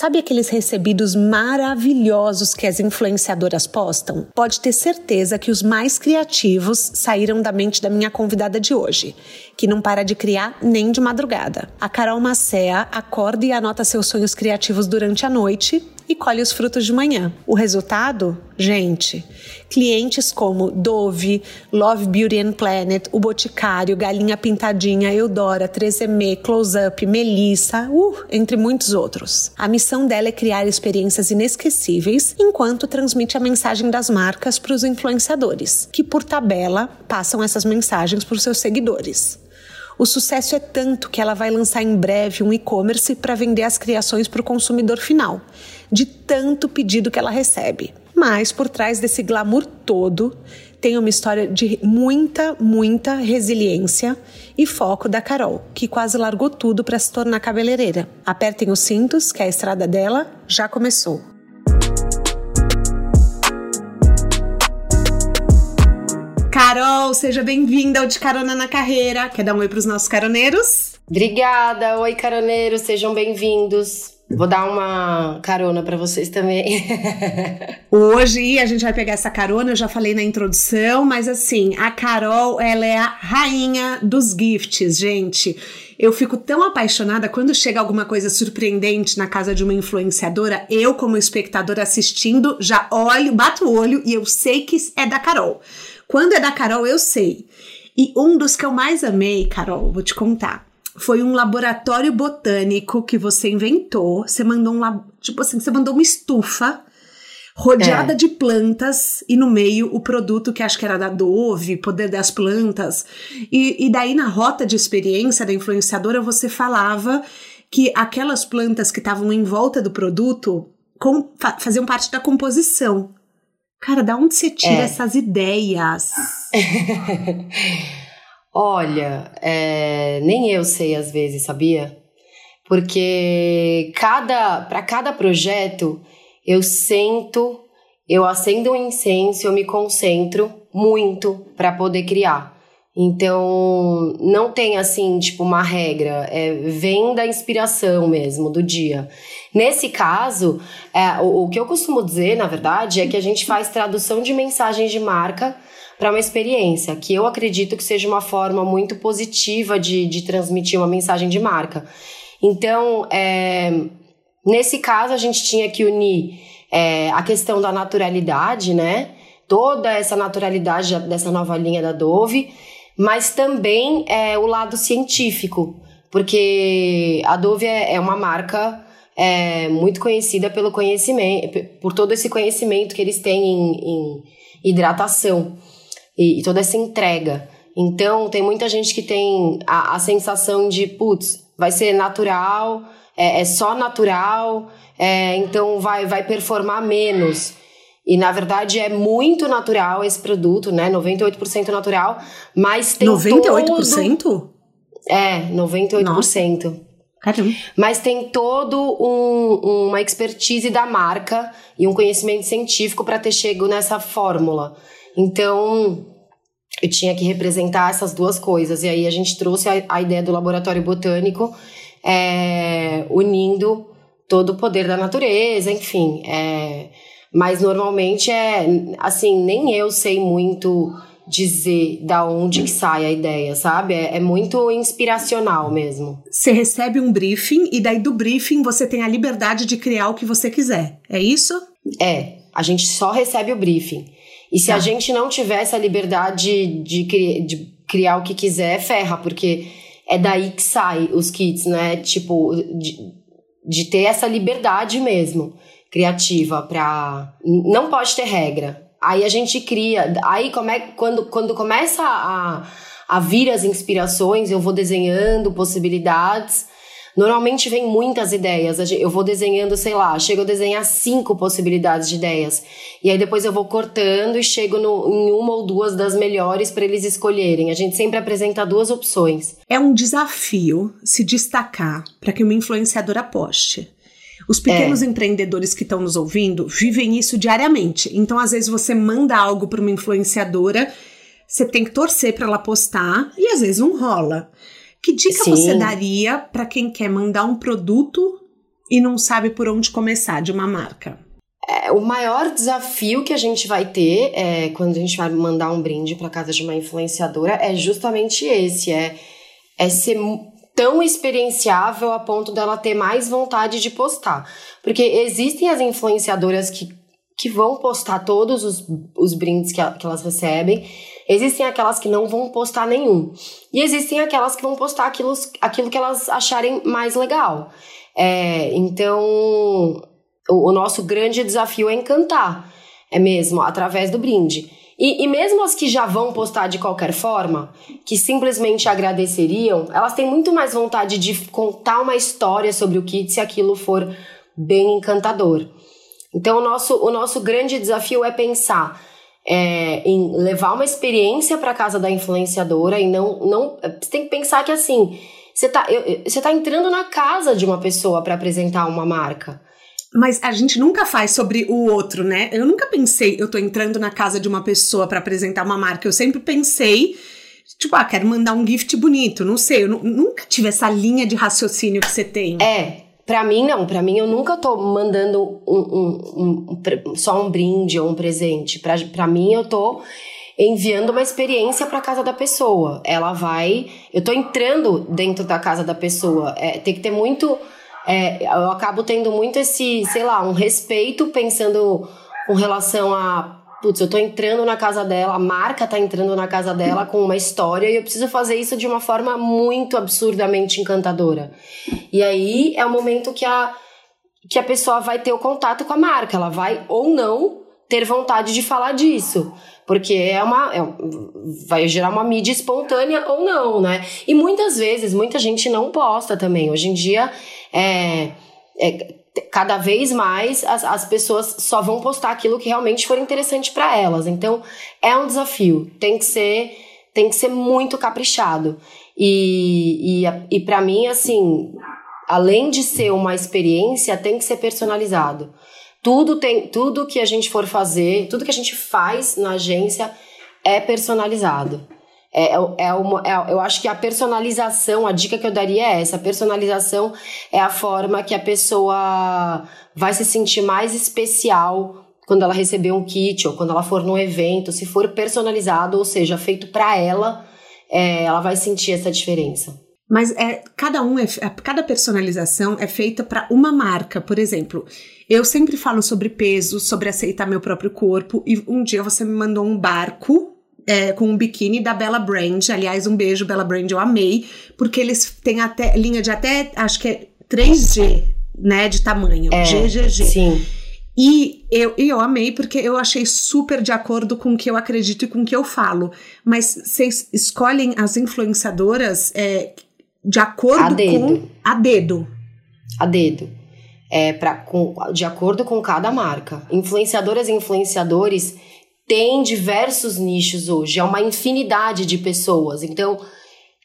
Sabe aqueles recebidos maravilhosos que as influenciadoras postam? Pode ter certeza que os mais criativos saíram da mente da minha convidada de hoje, que não para de criar nem de madrugada. A Carol Macea acorda e anota seus sonhos criativos durante a noite e colhe os frutos de manhã. O resultado? Gente, clientes como Dove, Love Beauty and Planet, O Boticário, Galinha Pintadinha, Eudora, 3M, Close Up, Melissa, uh, entre muitos outros. A missão dela é criar experiências inesquecíveis enquanto transmite a mensagem das marcas para os influenciadores, que por tabela passam essas mensagens para os seus seguidores. O sucesso é tanto que ela vai lançar em breve um e-commerce para vender as criações para o consumidor final, de tanto pedido que ela recebe. Mas por trás desse glamour todo, tem uma história de muita, muita resiliência e foco da Carol, que quase largou tudo para se tornar cabeleireira. Apertem os cintos, que a estrada dela já começou. Carol, seja bem-vinda ao De Carona na Carreira. Quer dar um oi para os nossos caroneiros? Obrigada. Oi, caroneiros, sejam bem-vindos. Vou dar uma carona para vocês também. Hoje a gente vai pegar essa carona, eu já falei na introdução, mas assim, a Carol, ela é a rainha dos gifts, gente. Eu fico tão apaixonada quando chega alguma coisa surpreendente na casa de uma influenciadora, eu como espectadora assistindo, já olho, bato o olho e eu sei que é da Carol. Quando é da Carol, eu sei. E um dos que eu mais amei, Carol, vou te contar. Foi um laboratório botânico que você inventou. Você mandou um tipo assim, você mandou uma estufa rodeada é. de plantas e no meio o produto que acho que era da Dove, Poder das Plantas. E, e daí na rota de experiência da influenciadora você falava que aquelas plantas que estavam em volta do produto com, faziam parte da composição. Cara, da onde você tira é. essas ideias? Olha, é, nem eu sei às vezes, sabia? Porque cada para cada projeto eu sento, eu acendo um incenso, eu me concentro muito para poder criar. Então, não tem assim, tipo, uma regra, é, vem da inspiração mesmo, do dia. Nesse caso, é, o, o que eu costumo dizer, na verdade, é que a gente faz tradução de mensagens de marca para uma experiência, que eu acredito que seja uma forma muito positiva de, de transmitir uma mensagem de marca. Então, é, nesse caso, a gente tinha que unir é, a questão da naturalidade, né? Toda essa naturalidade dessa nova linha da Dove mas também é, o lado científico, porque a Dove é, é uma marca é, muito conhecida pelo conhecimento, por todo esse conhecimento que eles têm em, em hidratação e, e, toda essa entrega. Então, tem muita gente que tem a, a sensação de, putz, vai ser natural, é, é só natural, é, então vai, vai performar menos. E na verdade é muito natural esse produto, né? 98% natural, mas tem 98%? Todo... É, 98%. Nossa. Caramba. Mas tem todo um, uma expertise da marca e um conhecimento científico para ter chego nessa fórmula. Então, eu tinha que representar essas duas coisas. E aí a gente trouxe a, a ideia do laboratório botânico, é, unindo todo o poder da natureza, enfim. É, mas normalmente é assim, nem eu sei muito dizer da onde que sai a ideia, sabe? É, é, muito inspiracional mesmo. Você recebe um briefing e daí do briefing você tem a liberdade de criar o que você quiser. É isso? É. A gente só recebe o briefing. E se tá. a gente não tiver essa liberdade de, cri de criar o que quiser, ferra, porque é daí que sai os kits, né? Tipo, de, de ter essa liberdade mesmo criativa para não pode ter regra. Aí a gente cria, aí como é, quando, quando começa a, a vir as inspirações, eu vou desenhando possibilidades. Normalmente vem muitas ideias. Eu vou desenhando, sei lá, chego a desenhar cinco possibilidades de ideias. E aí depois eu vou cortando e chego no, em uma ou duas das melhores para eles escolherem. A gente sempre apresenta duas opções. É um desafio se destacar para que uma influenciadora poste. Os pequenos é. empreendedores que estão nos ouvindo vivem isso diariamente. Então, às vezes, você manda algo para uma influenciadora, você tem que torcer para ela postar e às vezes não rola. Que dica Sim. você daria para quem quer mandar um produto e não sabe por onde começar de uma marca? É, o maior desafio que a gente vai ter é, quando a gente vai mandar um brinde para casa de uma influenciadora é justamente esse: é, é ser tão experienciável a ponto dela ter mais vontade de postar. Porque existem as influenciadoras que, que vão postar todos os, os brindes que, que elas recebem, existem aquelas que não vão postar nenhum. E existem aquelas que vão postar aquilo, aquilo que elas acharem mais legal. É, então, o, o nosso grande desafio é encantar, é mesmo, através do brinde. E, e, mesmo as que já vão postar de qualquer forma, que simplesmente agradeceriam, elas têm muito mais vontade de contar uma história sobre o kit se aquilo for bem encantador. Então, o nosso, o nosso grande desafio é pensar é, em levar uma experiência para casa da influenciadora e não. não você tem que pensar que assim. Você está você tá entrando na casa de uma pessoa para apresentar uma marca. Mas a gente nunca faz sobre o outro, né? Eu nunca pensei, eu tô entrando na casa de uma pessoa para apresentar uma marca. Eu sempre pensei, tipo, ah, quero mandar um gift bonito. Não sei, eu nunca tive essa linha de raciocínio que você tem. É, Pra mim, não. Pra mim, eu nunca tô mandando um, um, um, só um brinde ou um presente. Pra, pra mim, eu tô enviando uma experiência para casa da pessoa. Ela vai. Eu tô entrando dentro da casa da pessoa. É, tem que ter muito é, eu acabo tendo muito esse, sei lá, um respeito pensando com relação a. Putz, eu tô entrando na casa dela, a marca tá entrando na casa dela com uma história e eu preciso fazer isso de uma forma muito absurdamente encantadora. E aí é o momento que a, que a pessoa vai ter o contato com a marca, ela vai ou não ter vontade de falar disso. Porque é uma. É, vai gerar uma mídia espontânea ou não, né? E muitas vezes, muita gente não posta também. Hoje em dia, é, é cada vez mais as, as pessoas só vão postar aquilo que realmente for interessante para elas. Então, é um desafio. Tem que ser, tem que ser muito caprichado. E, e, e para mim, assim, além de ser uma experiência, tem que ser personalizado. Tudo tem, tudo que a gente for fazer, tudo que a gente faz na agência é personalizado. É, é, é uma, é, eu acho que a personalização, a dica que eu daria é essa: a personalização é a forma que a pessoa vai se sentir mais especial quando ela receber um kit ou quando ela for num evento. Se for personalizado, ou seja, feito para ela, é, ela vai sentir essa diferença. Mas é, cada um é, cada personalização é feita para uma marca, por exemplo. Eu sempre falo sobre peso, sobre aceitar meu próprio corpo, e um dia você me mandou um barco é, com um biquíni da Bella Brand. Aliás, um beijo, Bella Brand, eu amei, porque eles têm até linha de até, acho que é 3G, né, de tamanho. É, GGG. Sim. E eu, e eu amei porque eu achei super de acordo com o que eu acredito e com o que eu falo. Mas vocês escolhem as influenciadoras é, de acordo a com. A dedo. A dedo é, pra, com, de acordo com cada marca. Influenciadoras e influenciadores têm diversos nichos hoje, é uma infinidade de pessoas. Então,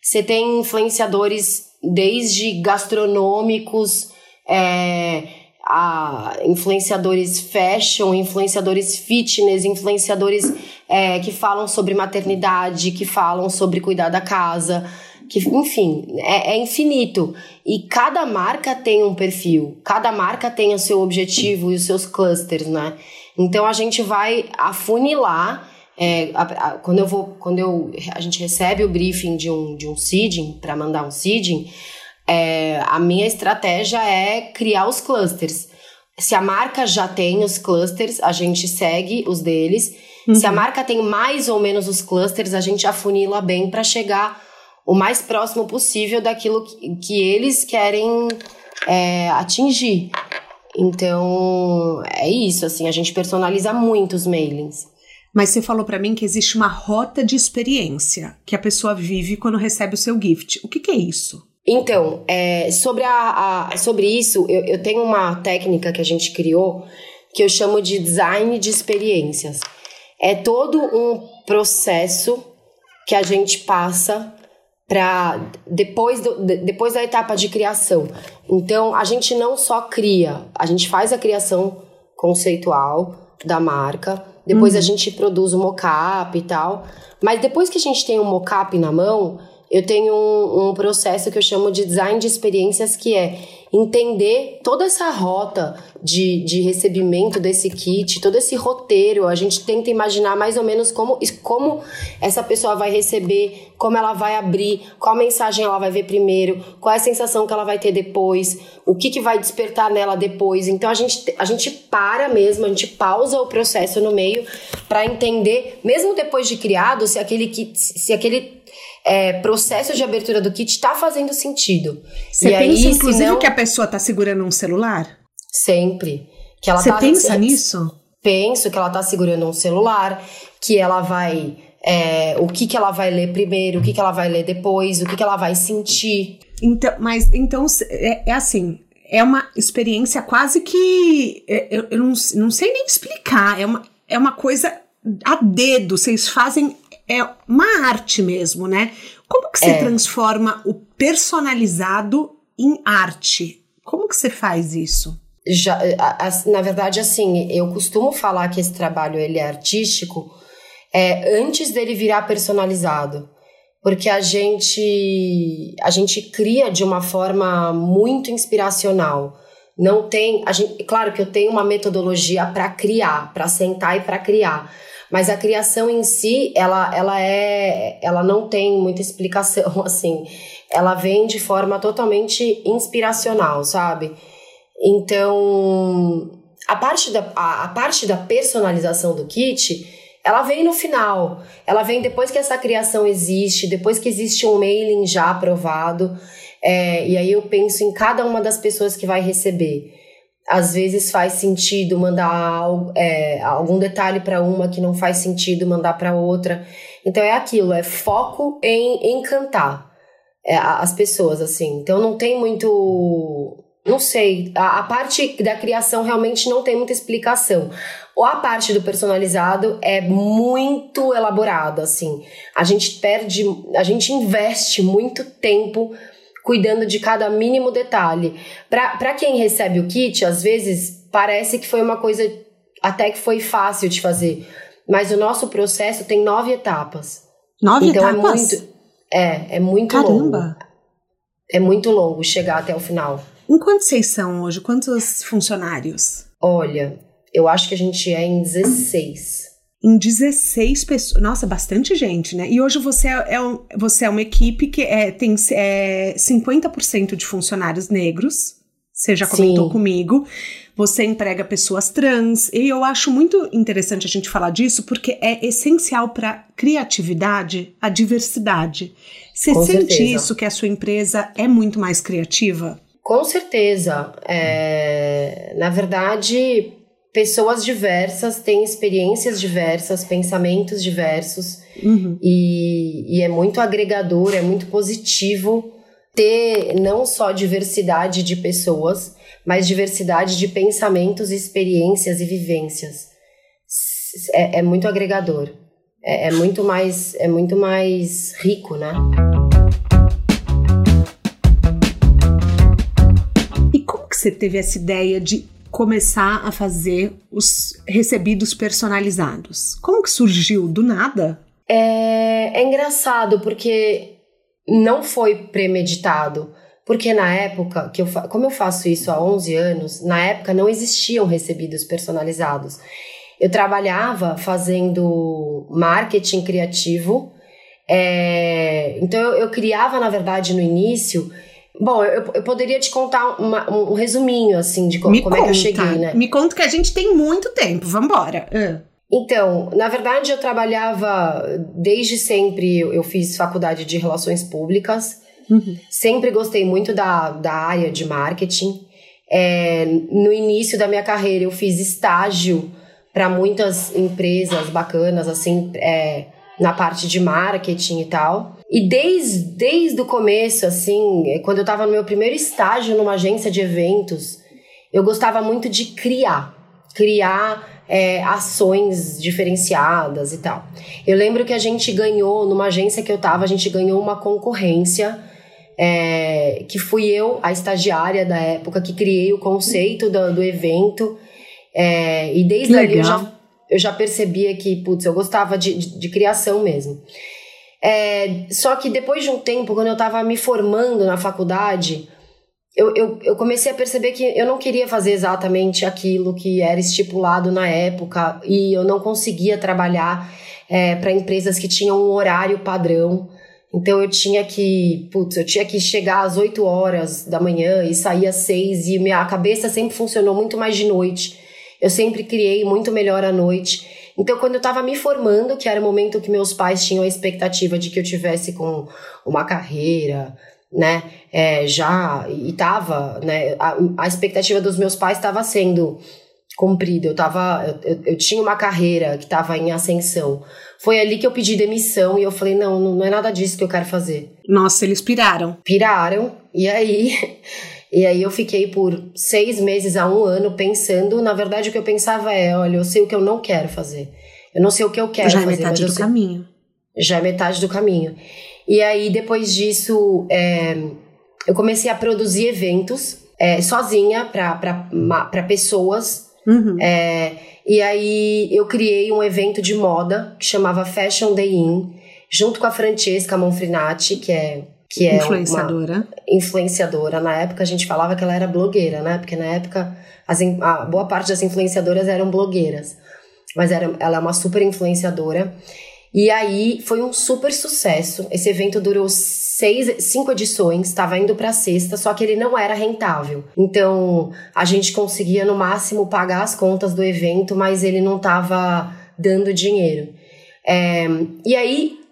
você tem influenciadores desde gastronômicos, é, a influenciadores fashion, influenciadores fitness, influenciadores é, que falam sobre maternidade, que falam sobre cuidar da casa que, enfim, é, é, infinito. E cada marca tem um perfil, cada marca tem o seu objetivo e os seus clusters, né? Então a gente vai afunilar. É, a, a, quando eu vou, quando eu, a gente recebe o briefing de um, de um seeding, para mandar um seeding, é, a minha estratégia é criar os clusters. Se a marca já tem os clusters, a gente segue os deles. Uhum. Se a marca tem mais ou menos os clusters, a gente afunila bem para chegar o mais próximo possível daquilo que, que eles querem é, atingir. Então, é isso, assim, a gente personaliza muito os mailings. Mas você falou para mim que existe uma rota de experiência que a pessoa vive quando recebe o seu gift. O que, que é isso? Então, é, sobre, a, a, sobre isso, eu, eu tenho uma técnica que a gente criou que eu chamo de design de experiências. É todo um processo que a gente passa para depois, do, depois da etapa de criação. Então, a gente não só cria, a gente faz a criação conceitual da marca, depois uhum. a gente produz o mockup e tal, mas depois que a gente tem o mockup na mão, eu tenho um, um processo que eu chamo de design de experiências, que é entender toda essa rota de, de recebimento desse kit, todo esse roteiro. A gente tenta imaginar mais ou menos como, como essa pessoa vai receber, como ela vai abrir, qual mensagem ela vai ver primeiro, qual é a sensação que ela vai ter depois, o que, que vai despertar nela depois. Então a gente, a gente para mesmo, a gente pausa o processo no meio para entender, mesmo depois de criado, se aquele kit, se aquele é, processo de abertura do kit está fazendo sentido. Você e pensa, aí, inclusive, não... que a pessoa está segurando um celular? Sempre. Que ela Você tá, pensa nisso? Penso que ela está segurando um celular, que ela vai. É, o que, que ela vai ler primeiro, o que, que ela vai ler depois, o que, que ela vai sentir. Então, mas então é, é assim, é uma experiência quase que. É, eu, eu não, não sei nem explicar. É uma, é uma coisa a dedo. Vocês fazem é uma arte mesmo, né? Como que você é. transforma o personalizado em arte? Como que você faz isso? Já, na verdade, assim, eu costumo falar que esse trabalho ele é artístico é, antes dele virar personalizado. Porque a gente, a gente cria de uma forma muito inspiracional. Não tem. A gente, claro que eu tenho uma metodologia para criar, para sentar e para criar mas a criação em si, ela, ela é, ela não tem muita explicação, assim. Ela vem de forma totalmente inspiracional, sabe? Então, a parte da, a, a parte da personalização do kit, ela vem no final. Ela vem depois que essa criação existe, depois que existe um mailing já aprovado. É, e aí eu penso em cada uma das pessoas que vai receber às vezes faz sentido mandar é, algum detalhe para uma que não faz sentido mandar para outra. Então é aquilo, é foco em encantar é, as pessoas, assim. Então não tem muito. Não sei, a, a, parte da criação realmente não tem muita explicação. Ou a parte do personalizado é muito elaborada, assim. A gente perde, a gente investe muito tempo cuidando de cada mínimo detalhe. Para quem recebe o kit, às vezes parece que foi uma coisa até que foi fácil de fazer, mas o nosso processo tem nove etapas. Nove então é etapas? É muito, é, é muito Caramba. longo. É muito longo chegar até o final. Em quantos vocês são hoje? Quantos funcionários? Olha, eu acho que a gente é em 16 em 16 pessoas. Nossa, bastante gente, né? E hoje você é, é um, você é uma equipe que é, tem é, 50% de funcionários negros. Você já comentou Sim. comigo. Você emprega pessoas trans. E eu acho muito interessante a gente falar disso, porque é essencial para criatividade a diversidade. Você Com sente certeza. isso, que a sua empresa é muito mais criativa? Com certeza. É, na verdade, pessoas diversas têm experiências diversas, pensamentos diversos, uhum. e, e é muito agregador, é muito positivo ter não só diversidade de pessoas, mas diversidade de pensamentos, experiências e vivências. É, é muito agregador. É, é, muito mais, é muito mais rico, né? E como que você teve essa ideia de começar a fazer os recebidos personalizados? Como que surgiu? Do nada? É, é engraçado porque não foi premeditado. Porque na época, que eu como eu faço isso há 11 anos, na época não existiam recebidos personalizados. Eu trabalhava fazendo marketing criativo, é, então eu, eu criava, na verdade, no início Bom, eu, eu poderia te contar uma, um resuminho, assim, de como, como é que eu cheguei, né? Me conta que a gente tem muito tempo, vambora. Uh. Então, na verdade, eu trabalhava desde sempre, eu fiz faculdade de relações públicas, uhum. sempre gostei muito da, da área de marketing. É, no início da minha carreira, eu fiz estágio para muitas empresas bacanas, assim, é, na parte de marketing e tal. E desde, desde o começo, assim, é, quando eu estava no meu primeiro estágio numa agência de eventos, eu gostava muito de criar. Criar é, ações diferenciadas e tal. Eu lembro que a gente ganhou, numa agência que eu estava, a gente ganhou uma concorrência. É, que fui eu, a estagiária da época, que criei o conceito do, do evento. É, e desde ali eu já, eu já percebia que, putz, eu gostava de, de, de criação mesmo. É, só que depois de um tempo, quando eu estava me formando na faculdade, eu, eu, eu, comecei a perceber que eu não queria fazer exatamente aquilo que era estipulado na época e eu não conseguia trabalhar é, para empresas que tinham um horário padrão. Então eu tinha que, putz, eu tinha que chegar às 8 horas da manhã e sair às 6 e minha cabeça sempre funcionou muito mais de noite. Eu sempre criei muito melhor à noite. Então, quando eu estava me formando, que era o momento que meus pais tinham a expectativa de que eu tivesse com uma carreira, né, é, já, e tava, né, a, a expectativa dos meus pais estava sendo cumprida, eu tava, eu, eu, tinha uma carreira que estava em ascensão. Foi ali que eu pedi demissão e eu falei, não, não é nada disso que eu quero fazer. Nossa, eles piraram. Piraram, e aí... E aí eu fiquei por seis meses a um ano pensando. Na verdade, o que eu pensava é: olha, eu sei o que eu não quero fazer. Eu não sei o que eu quero Já fazer. Já é metade do sei... caminho. Já é metade do caminho. E aí, depois disso, é, eu comecei a produzir eventos é, sozinha para pessoas. Uhum. É, e aí eu criei um evento de moda que chamava Fashion Day In, junto com a Francesca Monfrinati, que é que é influenciadora. influenciadora. Na época a gente falava que ela era blogueira, né? Porque na época as, a boa parte das influenciadoras eram blogueiras. Mas era, ela é uma super influenciadora. E aí foi um super sucesso. Esse evento durou seis, cinco edições, estava indo para sexta, só que ele não era rentável. Então a gente conseguia no máximo pagar as contas do evento, mas ele não estava dando dinheiro. É, e aí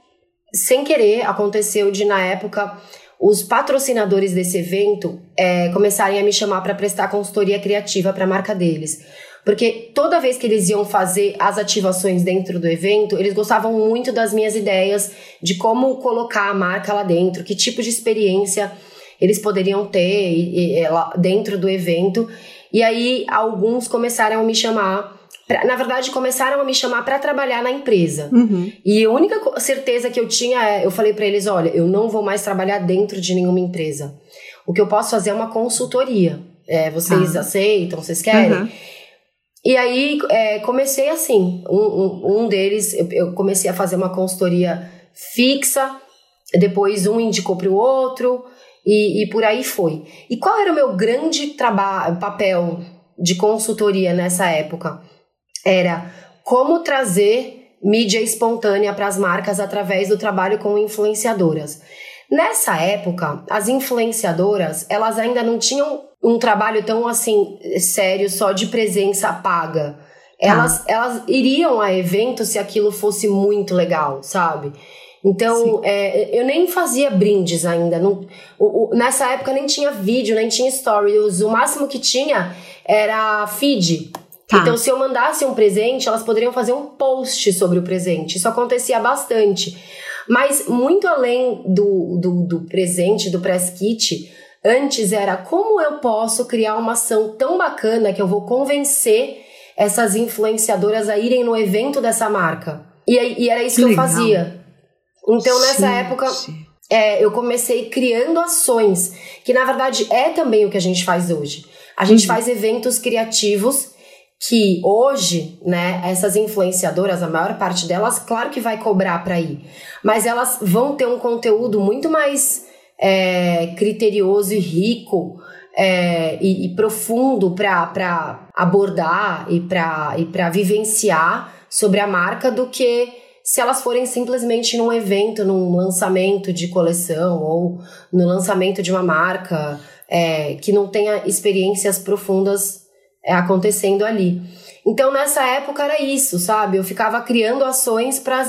sem querer, aconteceu de, na época, os patrocinadores desse evento é, começarem a me chamar para prestar consultoria criativa para a marca deles. Porque toda vez que eles iam fazer as ativações dentro do evento, eles gostavam muito das minhas ideias de como colocar a marca lá dentro, que tipo de experiência eles poderiam ter e, e, lá dentro do evento. E aí alguns começaram a me chamar Pra, na verdade, começaram a me chamar para trabalhar na empresa. Uhum. E a única certeza que eu tinha é: eu falei para eles, olha, eu não vou mais trabalhar dentro de nenhuma empresa. O que eu posso fazer é uma consultoria. É, vocês ah. aceitam? Vocês querem? Uhum. E aí é, comecei assim. Um, um, um deles, eu, eu, comecei a fazer uma consultoria fixa, depois um indicou para o outro, e, e por aí foi. E qual era o meu grande trabalho, papel de consultoria nessa época? Era como trazer mídia espontânea para as marcas através do trabalho com influenciadoras. Nessa época, as influenciadoras, elas ainda não tinham um trabalho tão assim sério só de presença paga. Elas, ah. elas iriam a eventos se aquilo fosse muito legal, sabe? Então, é, eu nem fazia brindes ainda. Não, o, o, nessa época nem tinha vídeo, nem tinha stories. O máximo que tinha era feed. Tá. Então, se eu mandasse um presente, elas poderiam fazer um post sobre o presente. Isso acontecia bastante. Mas, muito além do, do, do presente, do press kit, antes era como eu posso criar uma ação tão bacana que eu vou convencer essas influenciadoras a irem no evento dessa marca. E, e era isso que, que eu fazia. Então, nessa Gente. época, é, eu comecei criando ações, que na verdade é também o que a gente faz hoje. A gente uhum. faz eventos criativos que hoje, né, essas influenciadoras, a maior parte delas, claro que vai cobrar para ir, mas elas vão ter um conteúdo muito mais é, criterioso e rico é, e, e, profundo para abordar e para e vivenciar sobre a marca do que se elas forem simplesmente num evento, num lançamento de coleção ou no lançamento de uma marca é, que não tenha experiências profundas acontecendo ali. Então, nessa época era isso, sabe? Eu ficava criando ações para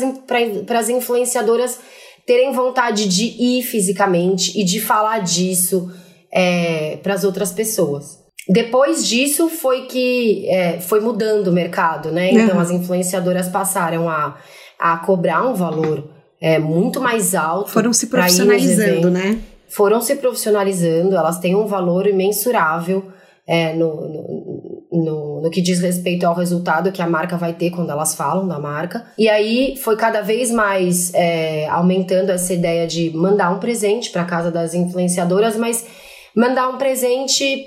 as influenciadoras terem vontade de ir fisicamente e de falar disso é, para as outras pessoas. Depois disso foi que é, foi mudando o mercado, né? Então uhum. as influenciadoras passaram a, a cobrar um valor é, muito mais alto. Foram se profissionalizando, né? Foram se profissionalizando, elas têm um valor imensurável é, no, no, no, no, que diz respeito ao resultado que a marca vai ter quando elas falam da marca. E aí foi cada vez mais é, aumentando essa ideia de mandar um presente para casa das influenciadoras, mas mandar um presente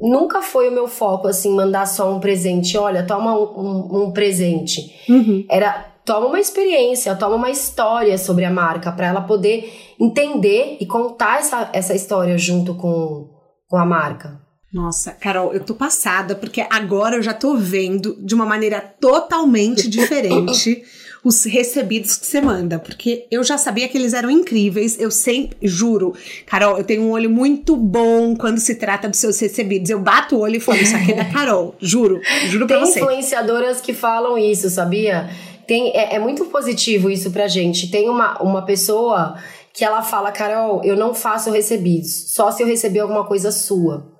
nunca foi o meu foco, assim, mandar só um presente. Olha, toma um, um, um presente. Uhum. Era toma uma experiência, toma uma história sobre a marca para ela poder entender e contar essa, essa história junto com, com a marca. Nossa, Carol, eu tô passada porque agora eu já tô vendo de uma maneira totalmente diferente os recebidos que você manda, porque eu já sabia que eles eram incríveis, eu sempre, juro, Carol, eu tenho um olho muito bom quando se trata dos seus recebidos. Eu bato o olho e falo, isso aqui é da Carol, juro, juro pra Tem você. Tem influenciadoras que falam isso, sabia? Tem, é, é muito positivo isso pra gente. Tem uma, uma pessoa que ela fala, Carol, eu não faço recebidos, só se eu receber alguma coisa sua.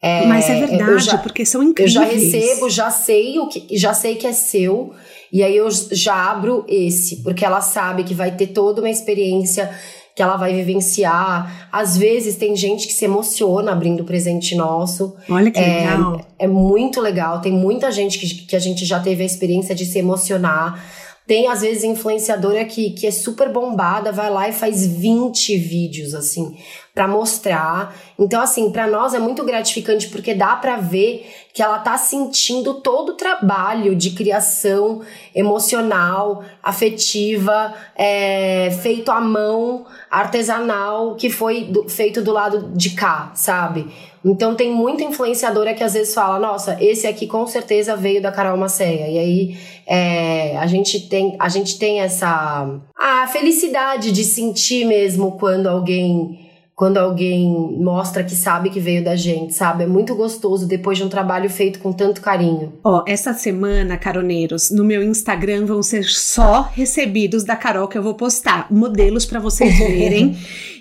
É, Mas é verdade, já, porque são incríveis. Eu já recebo, já sei o que, já sei que é seu, e aí eu já abro esse, porque ela sabe que vai ter toda uma experiência que ela vai vivenciar. Às vezes tem gente que se emociona abrindo presente nosso. Olha que é, legal. É muito legal. Tem muita gente que, que a gente já teve a experiência de se emocionar. Tem, às vezes, influenciadora que, que é super bombada, vai lá e faz 20 vídeos, assim, para mostrar. Então, assim, para nós é muito gratificante porque dá para ver que ela tá sentindo todo o trabalho de criação emocional, afetiva, é, feito à mão, artesanal, que foi do, feito do lado de cá, sabe? Então tem muita influenciadora que às vezes fala, nossa, esse aqui com certeza veio da Carol Maceia. E aí é, a, gente tem, a gente tem essa a felicidade de sentir mesmo quando alguém quando alguém mostra que sabe que veio da gente, sabe? É muito gostoso depois de um trabalho feito com tanto carinho. Ó, essa semana, caroneiros, no meu Instagram vão ser só recebidos da Carol que eu vou postar, modelos para vocês verem.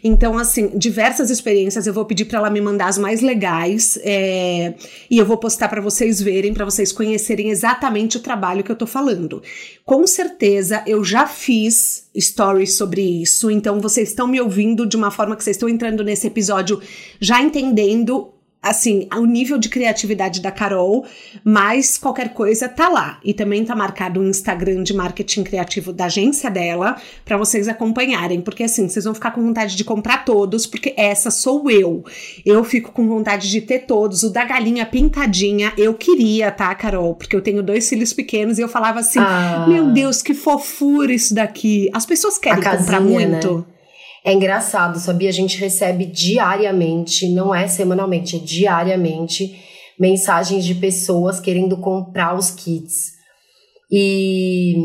Então, assim, diversas experiências eu vou pedir para ela me mandar as mais legais é, e eu vou postar para vocês verem, para vocês conhecerem exatamente o trabalho que eu tô falando. Com certeza eu já fiz stories sobre isso, então vocês estão me ouvindo de uma forma que vocês estão entrando nesse episódio já entendendo assim, o nível de criatividade da Carol, mas qualquer coisa tá lá. E também tá marcado o Instagram de marketing criativo da agência dela para vocês acompanharem, porque assim, vocês vão ficar com vontade de comprar todos, porque essa sou eu. Eu fico com vontade de ter todos. O da galinha pintadinha, eu queria, tá, Carol? Porque eu tenho dois filhos pequenos e eu falava assim: ah. "Meu Deus, que fofura isso daqui". As pessoas querem casinha, comprar muito. Né? É engraçado, sabia? A gente recebe diariamente, não é semanalmente, é diariamente, mensagens de pessoas querendo comprar os kits. E,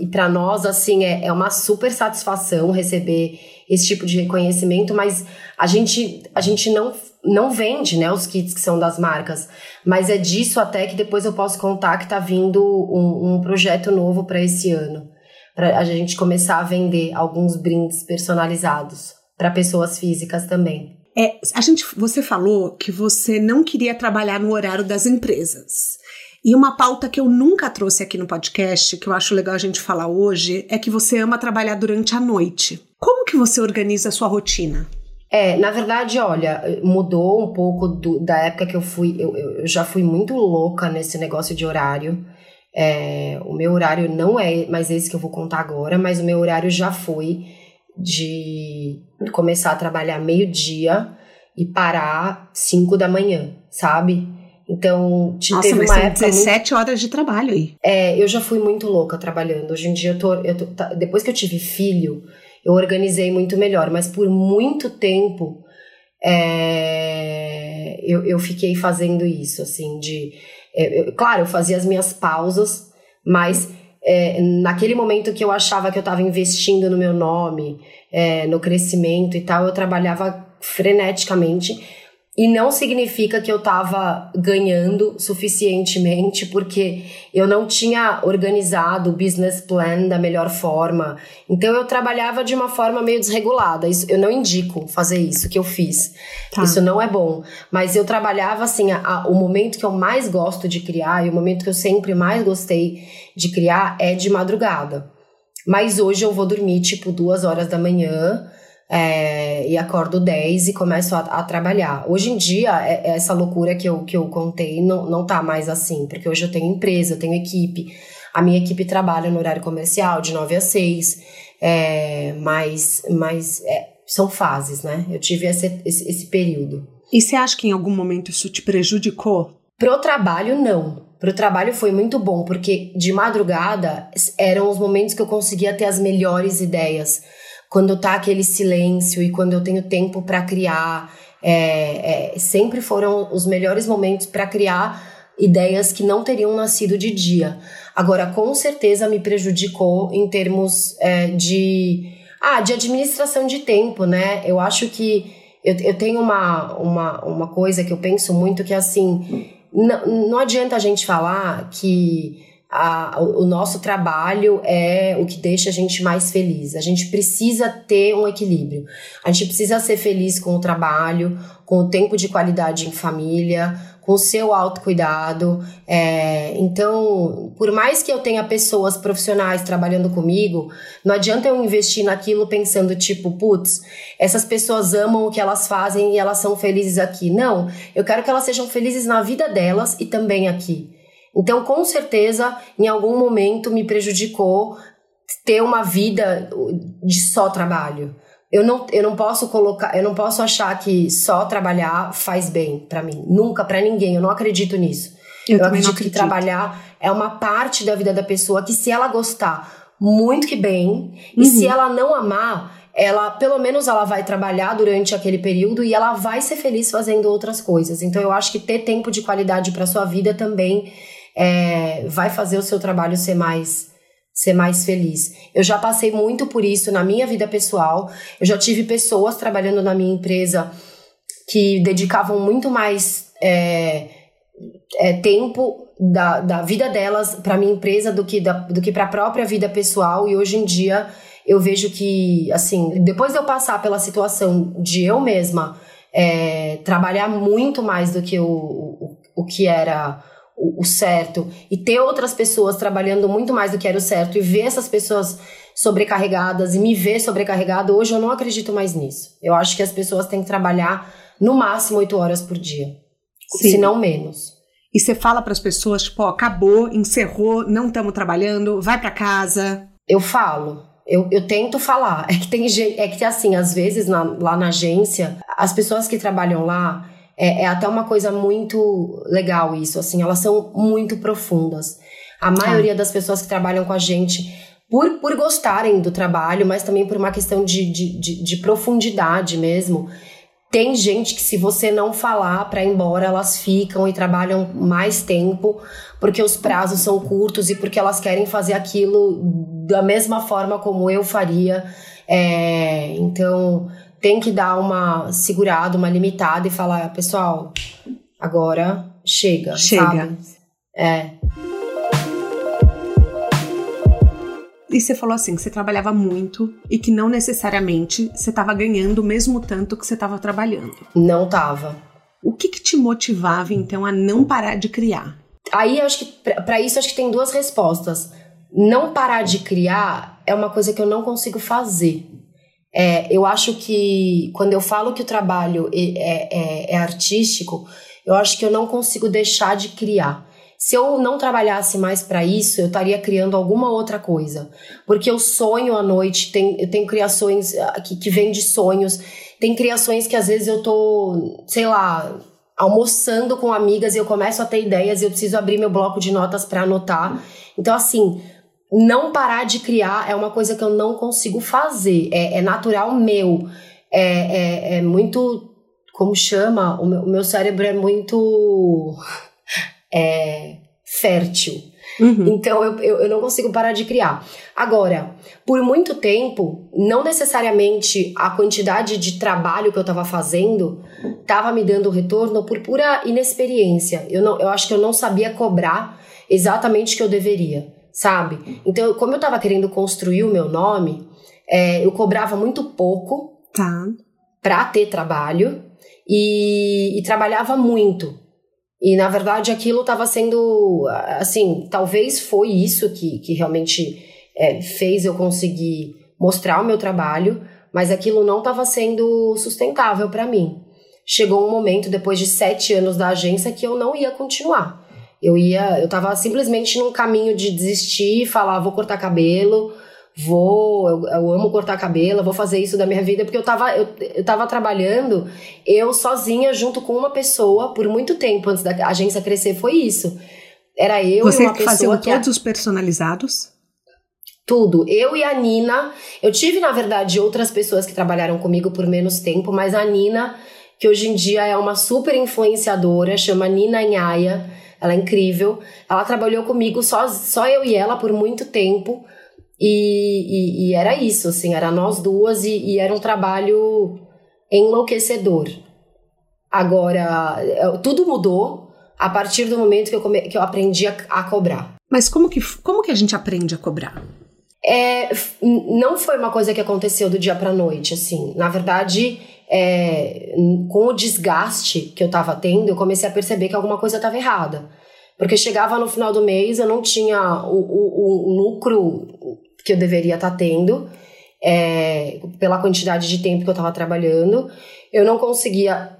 e para nós, assim, é, é uma super satisfação receber esse tipo de reconhecimento, mas a gente, a gente não, não vende né, os kits que são das marcas. Mas é disso até que depois eu posso contar que tá vindo um, um projeto novo para esse ano para a gente começar a vender alguns brindes personalizados para pessoas físicas também. É, a gente, você falou que você não queria trabalhar no horário das empresas. E uma pauta que eu nunca trouxe aqui no podcast, que eu acho legal a gente falar hoje, é que você ama trabalhar durante a noite. Como que você organiza a sua rotina? É, na verdade, olha, mudou um pouco do, da época que eu fui. Eu, eu já fui muito louca nesse negócio de horário. É, o meu horário não é mais esse que eu vou contar agora, mas o meu horário já foi de começar a trabalhar meio-dia e parar 5 da manhã, sabe? Então, Nossa, teve mas uma época. 17 muito... horas de trabalho aí. É, eu já fui muito louca trabalhando. Hoje em dia, eu tô, eu tô, tá, depois que eu tive filho, eu organizei muito melhor, mas por muito tempo é, eu, eu fiquei fazendo isso, assim, de é, eu, claro, eu fazia as minhas pausas, mas é, naquele momento que eu achava que eu estava investindo no meu nome, é, no crescimento e tal, eu trabalhava freneticamente e não significa que eu estava ganhando suficientemente, porque eu não tinha organizado o business plan da melhor forma. Então eu trabalhava de uma forma meio desregulada. Isso, eu não indico fazer isso que eu fiz. Tá. Isso não é bom. Mas eu trabalhava assim, a, a, o momento que eu mais gosto de criar e o momento que eu sempre mais gostei de criar é de madrugada. Mas hoje eu vou dormir tipo duas horas da manhã é, e acordo 10 e começo a, a, trabalhar. Hoje em dia, é, é, essa loucura que eu, que eu contei não, não tá mais assim, porque hoje eu tenho empresa, eu tenho equipe. A minha equipe trabalha no horário comercial, de 9 a 6, é, mas, mas é, são fases, né? Eu tive esse, esse, esse período. E você acha que em algum momento isso te prejudicou? Pro trabalho, não. Pro trabalho foi muito bom, porque de madrugada eram os momentos que eu conseguia ter as melhores ideias quando tá aquele silêncio e quando eu tenho tempo para criar. É, é, sempre foram os melhores momentos para criar ideias que não teriam nascido de dia. Agora, com certeza me prejudicou em termos é, de, ah, de administração de tempo, né? Eu acho que eu, eu tenho uma, uma, uma coisa que eu penso muito que é assim, não, não adianta a gente falar que a, o nosso trabalho é o que deixa a gente mais feliz. A gente precisa ter um equilíbrio. A gente precisa ser feliz com o trabalho, com o tempo de qualidade em família, com o seu autocuidado. É, então, por mais que eu tenha pessoas profissionais trabalhando comigo, não adianta eu investir naquilo pensando, tipo, putz, essas pessoas amam o que elas fazem e elas são felizes aqui. Não, eu quero que elas sejam felizes na vida delas e também aqui. Então, com certeza, em algum momento me prejudicou ter uma vida de só trabalho eu não, eu não posso colocar, eu não posso achar que só trabalhar faz bem para mim. Nunca para ninguém, eu não acredito nisso. Eu, eu acredito, acredito, que trabalhar é uma parte da vida da pessoa que se ela gostar muito que bem, uhum. e se ela não amar, ela pelo menos ela vai trabalhar durante aquele período e ela vai ser feliz fazendo outras coisas. Então eu acho que ter tempo de qualidade para sua vida também é, vai fazer o seu trabalho ser mais ser mais feliz. Eu já passei muito por isso na minha vida pessoal. Eu já tive pessoas trabalhando na minha empresa que dedicavam muito mais é, é, tempo da, da vida delas para minha empresa do que, da, do que para a própria vida pessoal. E hoje em dia eu vejo que, assim, depois de eu passar pela situação de eu mesma é, trabalhar muito mais do que o, o, o que era o, o certo e ter outras pessoas trabalhando muito mais do que era o certo e ver essas pessoas sobrecarregadas e me ver sobrecarregado, hoje eu não acredito mais nisso. Eu acho que as pessoas têm que trabalhar no máximo oito horas por dia, Sim. se não menos. E você fala para as pessoas, tipo, ó, acabou, encerrou, não estamos trabalhando, vai para casa. Eu falo, eu, eu tento falar. É que tem é que assim, às vezes na, lá na agência, as pessoas que trabalham lá, é, é até uma coisa muito legal isso, assim, elas são muito profundas. A maioria ah. das pessoas que trabalham com a gente, por, por gostarem do trabalho, mas também por uma questão de, de, de, de profundidade mesmo, tem gente que, se você não falar para ir embora, elas ficam e trabalham mais tempo, porque os prazos são curtos e porque elas querem fazer aquilo da mesma forma como eu faria. É, então, tem que dar uma segurada, uma limitada e falar, pessoal, agora chega. Chega. Sabe? É. E você falou assim, que você trabalhava muito e que não necessariamente você estava ganhando o mesmo tanto que você estava trabalhando. Não estava. O que, que te motivava, então, a não parar de criar? Aí, eu acho que, para isso, acho que tem duas respostas. Não parar de criar é uma coisa que eu não consigo fazer. É, eu acho que quando eu falo que o trabalho é, é, é, artístico, eu acho que eu não consigo deixar de criar. Se eu não trabalhasse mais para isso, eu estaria criando alguma outra coisa. Porque eu sonho à noite, tem, eu tenho criações ah, que, que vêm de sonhos, tem criações que às vezes eu tô, sei lá, almoçando com amigas e eu começo a ter ideias e eu preciso abrir meu bloco de notas para anotar. Então, assim, não parar de criar é uma coisa que eu não consigo fazer. É, é natural meu. É, é, é, muito. Como chama? O meu, o meu cérebro é muito. É, fértil. Uhum. Então eu, eu, eu, não consigo parar de criar. Agora, por muito tempo, não necessariamente a quantidade de trabalho que eu estava fazendo estava me dando retorno por pura inexperiência. Eu, não, eu acho que eu não sabia cobrar exatamente o que eu deveria sabe? Então, como eu tava querendo construir o meu nome, é, eu cobrava muito pouco tá. pra ter trabalho e, e trabalhava muito. E, na verdade, aquilo estava sendo, assim, talvez foi isso que, que realmente é, fez eu conseguir mostrar o meu trabalho, mas aquilo não estava sendo sustentável para mim. Chegou um momento, depois de sete anos da agência, que eu não ia continuar. Eu ia, eu tava simplesmente num caminho de desistir, falar, vou cortar cabelo, vou, eu, eu, amo cortar cabelo, vou fazer isso da minha vida, porque eu tava, eu, eu tava trabalhando, eu sozinha, junto com uma pessoa, por muito tempo antes da agência crescer, foi isso. Era eu Você e uma pessoa fazia que... todos os personalizados? Tudo. Eu e a Nina. Eu tive, na verdade, outras pessoas que trabalharam comigo por menos tempo, mas a Nina, que hoje em dia é uma super influenciadora, chama Nina Nhaia. Ela é incrível. Ela trabalhou comigo só, só eu e ela por muito tempo. E, e, e era isso, assim, era nós duas e, e, era um trabalho enlouquecedor. Agora, é, tudo mudou a partir do momento que eu, come, que eu aprendi a, a cobrar. Mas como que, como que a gente aprende a cobrar? É, não foi uma coisa que aconteceu do dia para noite, assim. Na verdade, é, com o desgaste que eu tava tendo, eu comecei a perceber que alguma coisa estava errada. Porque chegava no final do mês, eu não tinha o, o, o lucro que eu deveria estar tá tendo, é, pela quantidade de tempo que eu estava trabalhando. Eu não conseguia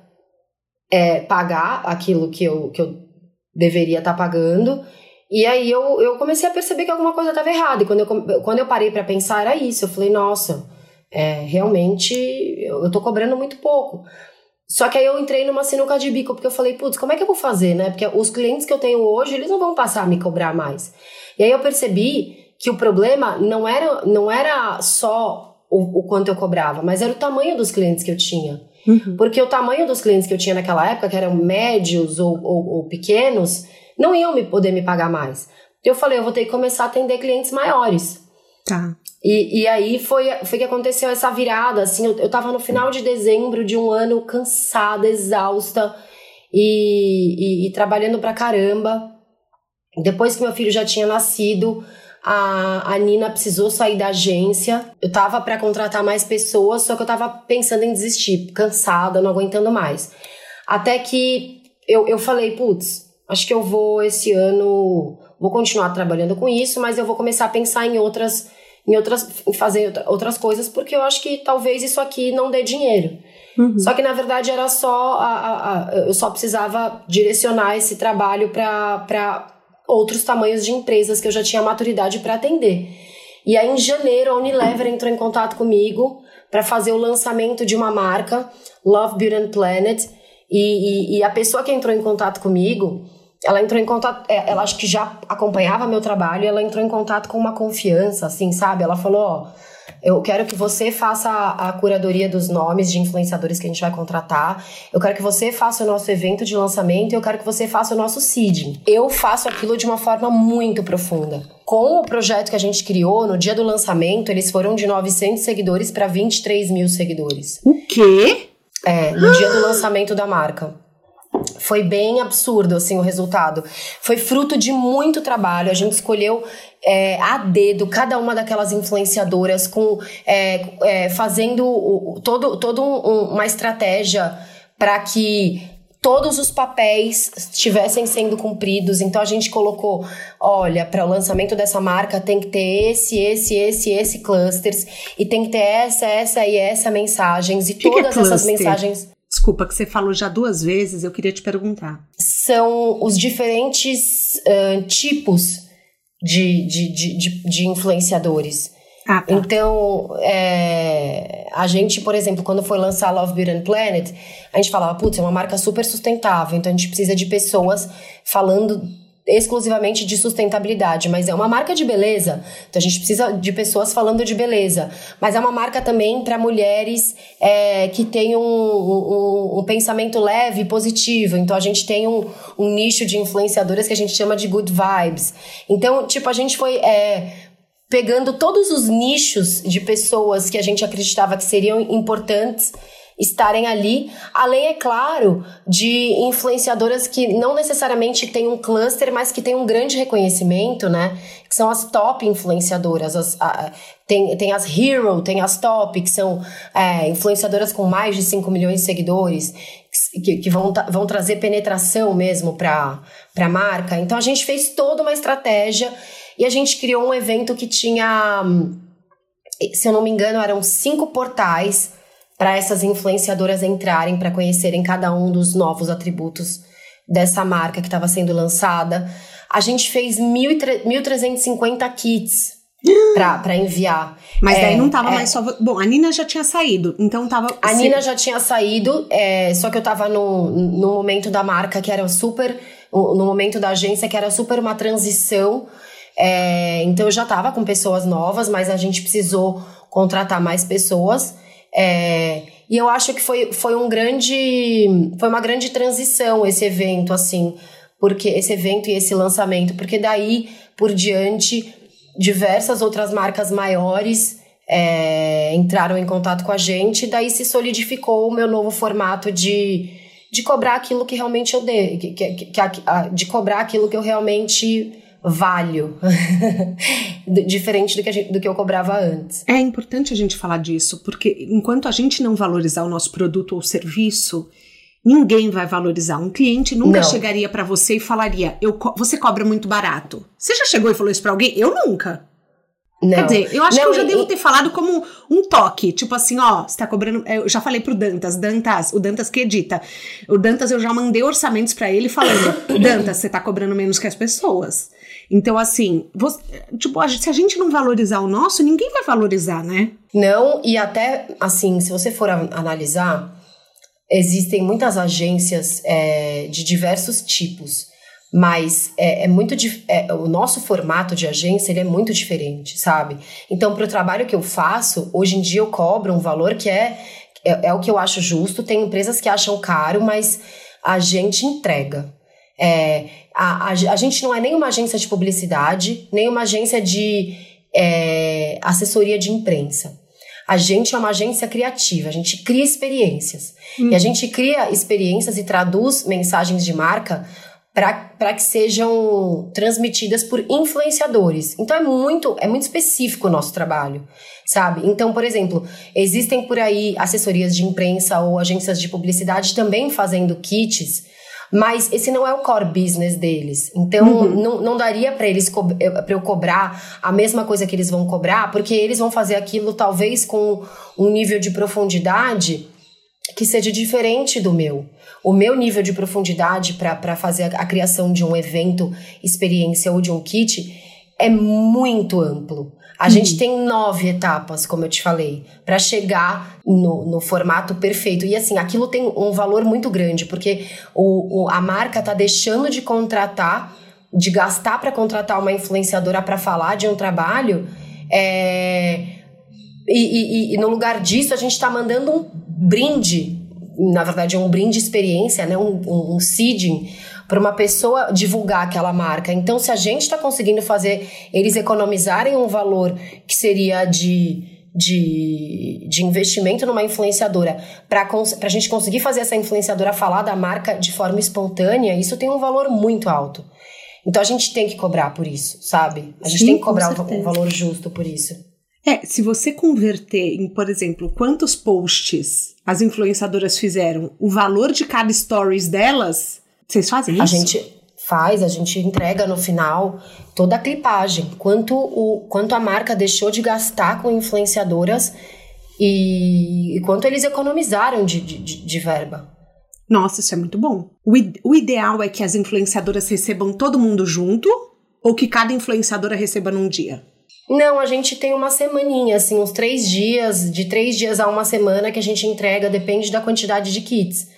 é, pagar aquilo que eu, que eu deveria estar tá pagando. E aí eu, eu comecei a perceber que alguma coisa estava errada. E quando eu, quando eu parei para pensar, era isso. Eu falei, nossa, é, realmente eu, eu tô cobrando muito pouco. Só que aí eu entrei numa sinuca de bico, porque eu falei, putz, como é que eu vou fazer, né? Porque os clientes que eu tenho hoje, eles não vão passar a me cobrar mais. E aí eu percebi que o problema não era, não era só o, o quanto eu cobrava, mas era o tamanho dos clientes que eu tinha. Uhum. Porque o tamanho dos clientes que eu tinha naquela época, que eram médios ou, ou, ou pequenos, não iam me poder me pagar mais. Eu falei, eu vou ter que começar a atender clientes maiores. Tá. E, e aí foi, foi que aconteceu essa virada, assim, eu, eu tava no final de dezembro de um ano cansada, exausta e, e, e trabalhando pra caramba. Depois que meu filho já tinha nascido, a, a Nina precisou sair da agência. Eu tava para contratar mais pessoas, só que eu tava pensando em desistir, cansada, não aguentando mais. Até que eu, eu falei, putz, acho que eu vou esse ano, vou continuar trabalhando com isso, mas eu vou começar a pensar em outras, em outras, em fazer outras coisas, porque eu acho que talvez isso aqui não dê dinheiro. Uhum. Só que na verdade era só, a, a, a, eu só precisava direcionar esse trabalho para outros tamanhos de empresas que eu já tinha maturidade para atender. E aí, em janeiro, a Unilever entrou em contato comigo para fazer o lançamento de uma marca, Love, Beauty and Planet. E, e, e, a pessoa que entrou em contato comigo, ela entrou em contato, é, ela acho que já acompanhava meu trabalho, ela entrou em contato com uma confiança, assim, sabe? Ela falou: Ó, eu quero que você faça a, curadoria dos nomes de influenciadores que a gente vai contratar. Eu quero que você faça o nosso evento de lançamento e eu quero que você faça o nosso seeding. Eu faço aquilo de uma forma muito profunda. Com o projeto que a gente criou, no dia do lançamento, eles foram de 900 seguidores para 23 mil seguidores. O quê? É, no dia do lançamento da marca. Foi bem absurdo, assim, o resultado. Foi fruto de muito trabalho. A gente escolheu é, a dedo cada uma daquelas influenciadoras com é, é, fazendo o, todo, todo um, uma estratégia para que todos os papéis estivessem sendo cumpridos. Então a gente colocou, olha, para o lançamento dessa marca tem que ter esse, esse, esse, esse clusters e tem que ter essa, essa e essa mensagens e que todas que é essas mensagens. Desculpa, que você falou já duas vezes, eu queria te perguntar. São os diferentes uh, tipos de, de, de, de, influenciadores. Ah, tá. Então, é, a gente, por exemplo, quando foi lançar Love Beauty and Planet, a gente falava, putz, é uma marca super sustentável, então a gente precisa de pessoas falando exclusivamente de sustentabilidade, mas é uma marca de beleza. Então a gente precisa de pessoas falando de beleza. Mas é uma marca também para mulheres é, que têm um, um, um, pensamento leve e positivo. Então a gente tem um, um, nicho de influenciadoras que a gente chama de good vibes. Então, tipo, a gente foi. É, pegando todos os nichos de pessoas que a gente acreditava que seriam importantes estarem ali, além, é claro, de influenciadoras que não necessariamente têm um cluster, mas que têm um grande reconhecimento, né? Que são as top influenciadoras. As, a, tem, tem as hero, tem as top, que são é, influenciadoras com mais de 5 milhões de seguidores, que, que vão, vão trazer penetração mesmo para a marca. Então a gente fez toda uma estratégia E a gente criou um evento que tinha, se eu não me engano, eram cinco portais para essas influenciadoras entrarem, para conhecerem cada um dos novos atributos dessa marca que estava sendo lançada. A gente fez 1.350 kits para enviar. Mas é, daí não tava é, mais só. Bom, a Nina já tinha saído, então tava. A Nina já tinha saído, é, só que eu tava no, no momento da marca que era super. No momento da agência que era super uma transição. É, então eu já tava com pessoas novas, mas a gente precisou contratar mais pessoas. É, e eu acho que foi, foi um grande. Foi uma grande transição esse evento, assim. Porque esse evento e esse lançamento, porque daí por diante diversas outras marcas maiores é, entraram em contato com a gente, e daí se solidificou o meu novo formato de, de cobrar aquilo que realmente eu dei, que, que, que, de cobrar aquilo que eu realmente valho, diferente do que, gente, do que eu cobrava antes. É importante a gente falar disso, porque enquanto a gente não valorizar o nosso produto ou serviço, ninguém vai valorizar. Um cliente nunca não. chegaria para você e falaria: eu co você cobra muito barato. Você já chegou e falou isso para alguém? Eu nunca. Não. Quer dizer, eu acho não, que eu já e, devo ter falado como um toque, tipo assim, ó, você tá cobrando. Eu já falei pro Dantas, Dantas, o Dantas que edita. O Dantas eu já mandei orçamentos para ele falando: Dantas, você tá cobrando menos que as pessoas. Então, assim, você, tipo, se a gente não valorizar o nosso, ninguém vai valorizar, né? Não, e até assim, se você for analisar, existem muitas agências é, de diversos tipos, mas é, é muito é, o nosso formato de agência ele é muito diferente, sabe? Então, para o trabalho que eu faço, hoje em dia eu cobro um valor que é, é, é o que eu acho justo. Tem empresas que acham caro, mas a gente entrega. É, a, a, a, gente não é nem uma agência de publicidade, nem uma agência de é, assessoria de imprensa. A gente é uma agência criativa, a gente cria experiências. Hum. E a gente cria experiências e traduz mensagens de marca para que sejam transmitidas por influenciadores. Então é muito, é muito específico o nosso trabalho, sabe? Então, por exemplo, existem por aí assessorias de imprensa ou agências de publicidade também fazendo kits mas esse não é o core business deles. Então, uhum. não, não daria para eles eh, para eu cobrar a mesma coisa que eles vão cobrar, porque eles vão fazer aquilo talvez com um nível de profundidade que seja diferente do meu. O meu nível de profundidade para fazer a, a criação de um evento, experiência ou de um kit é muito amplo. A uhum. gente tem nove etapas, como eu te falei, para chegar no, no, formato perfeito. E assim, aquilo tem um valor muito grande, porque o, o a marca tá deixando de contratar, de gastar para contratar uma influenciadora para falar de um trabalho. É, e, e, e, no lugar disso, a gente está mandando um brinde, na verdade, é um brinde experiência, né? um, um, um seeding para uma pessoa divulgar aquela marca. Então, se a gente está conseguindo fazer eles economizarem um valor que seria de de, de investimento numa influenciadora para a gente conseguir fazer essa influenciadora falar da marca de forma espontânea, isso tem um valor muito alto. Então a gente tem que cobrar por isso, sabe? A gente Sim, tem que cobrar um, um valor justo por isso. É, se você converter em, por exemplo, quantos posts as influenciadoras fizeram, o valor de cada stories delas, vocês fazem isso? A gente faz, a gente entrega no final toda a clipagem, quanto, o, quanto a marca deixou de gastar com influenciadoras e, e quanto eles economizaram de, de, de, verba. Nossa, isso é muito bom. O, o ideal é que as influenciadoras recebam todo mundo junto ou que cada influenciadora receba num dia? Não, a gente tem uma semaninha, assim, uns três dias, de três dias a uma semana que a gente entrega, depende da quantidade de kits.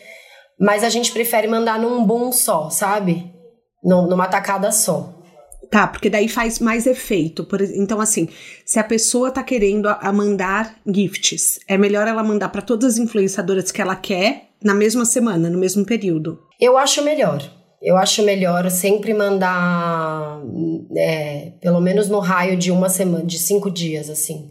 Mas a gente prefere mandar num bom só, sabe? numa tacada só. Tá, porque daí faz mais efeito. Por, então, assim, se a pessoa tá querendo a, a mandar gifts, é melhor ela mandar para todas as influenciadoras que ela quer na mesma semana, no mesmo período. Eu acho melhor. Eu acho melhor sempre mandar, é, pelo menos no raio de uma semana, de cinco dias, assim.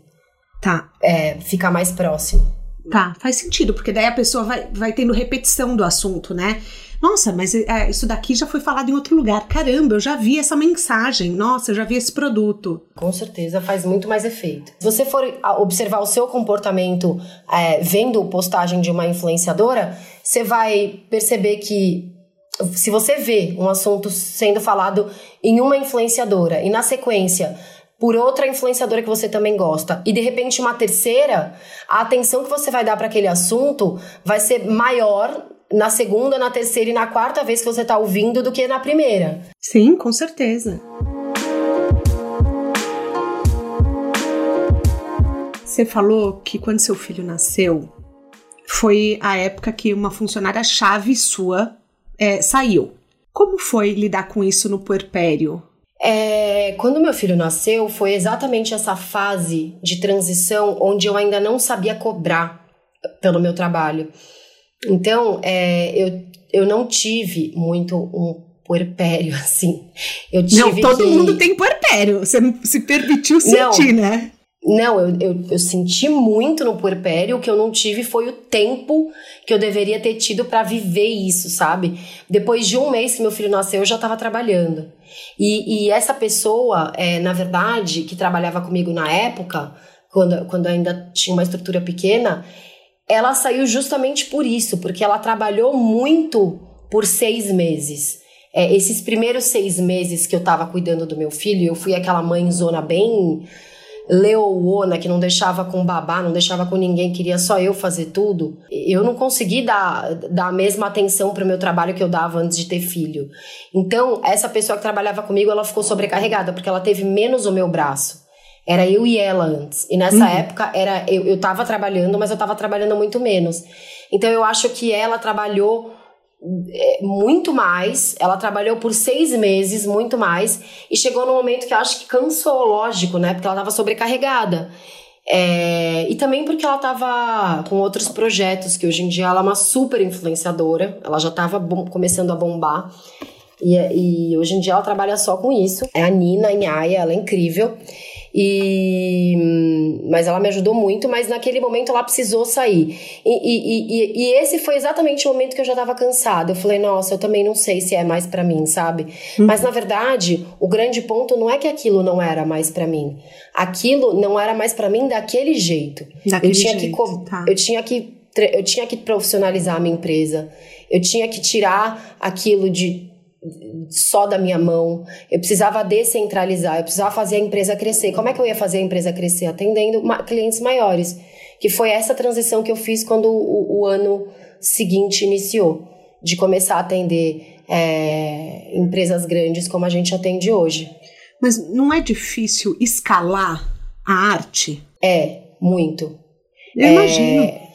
Tá. É, ficar mais próximo. Tá, faz sentido, porque daí a pessoa vai, vai tendo repetição do assunto, né? Nossa, mas é, isso daqui já foi falado em outro lugar. Caramba, eu já vi essa mensagem. Nossa, eu já vi esse produto. Com certeza faz muito mais efeito. Se você for observar o seu comportamento é, vendo postagem de uma influenciadora, você vai perceber que se você vê um assunto sendo falado em uma influenciadora e na sequência por outra influenciadora que você também gosta e de repente uma terceira, a atenção que você vai dar para aquele assunto vai ser maior na segunda, na terceira e na quarta vez que você está ouvindo do que na primeira. Sim, com certeza. Você falou que quando seu filho nasceu, foi a época que uma funcionária-chave sua é, saiu. Como foi lidar com isso no puerpério? É, quando meu filho nasceu, foi exatamente essa fase de transição onde eu ainda não sabia cobrar pelo meu trabalho. Então, é, eu, eu não tive muito um puerpério, assim. Eu tive não, todo que... mundo tem puerpério. Você se permitiu sentir, não, né? Não, eu, eu, eu, senti muito no puerpério. O que eu não tive foi o tempo que eu deveria ter tido para viver isso, sabe? Depois de um mês que meu filho nasceu, eu já estava trabalhando. E, e, essa pessoa, é, na verdade, que trabalhava comigo na época, quando, quando ainda tinha uma estrutura pequena, ela saiu justamente por isso, porque ela trabalhou muito por seis meses. É, esses primeiros seis meses que eu estava cuidando do meu filho, eu fui aquela mãe zona bem leoona, que não deixava com babá, não deixava com ninguém, queria só eu fazer tudo. Eu não consegui dar, dar a mesma atenção para o meu trabalho que eu dava antes de ter filho. Então, essa pessoa que trabalhava comigo, ela ficou sobrecarregada, porque ela teve menos o meu braço. Era eu e ela antes. E nessa uhum. época era eu, eu tava trabalhando, mas eu tava trabalhando muito menos. Então eu acho que ela trabalhou muito mais. Ela trabalhou por seis meses, muito mais. E chegou no momento que eu acho que cansou, lógico, né? Porque ela tava sobrecarregada. É, e também porque ela estava com outros projetos, que hoje em dia ela é uma super influenciadora, ela já estava começando a bombar. E, e, hoje em dia ela trabalha só com isso. É a Nina Inhaia, ela é incrível. E, mas ela me ajudou muito, mas naquele momento ela precisou sair. E, e, e, e esse foi exatamente o momento que eu já estava cansada. Eu falei, nossa, eu também não sei se é mais para mim, sabe? Uhum. Mas na verdade, o grande ponto não é que aquilo não era mais para mim. Aquilo não era mais para mim daquele jeito. Daquele eu tinha jeito, que tá. eu tinha que eu tinha que profissionalizar a minha empresa. Eu tinha que tirar aquilo de só da minha mão. Eu precisava descentralizar, eu precisava fazer a empresa crescer. Como é que eu ia fazer a empresa crescer? Atendendo clientes maiores. Que foi essa transição que eu fiz quando o, o ano seguinte iniciou. De começar a atender é, empresas grandes como a gente atende hoje. Mas não é difícil escalar a arte? É, muito. Eu é, imagino.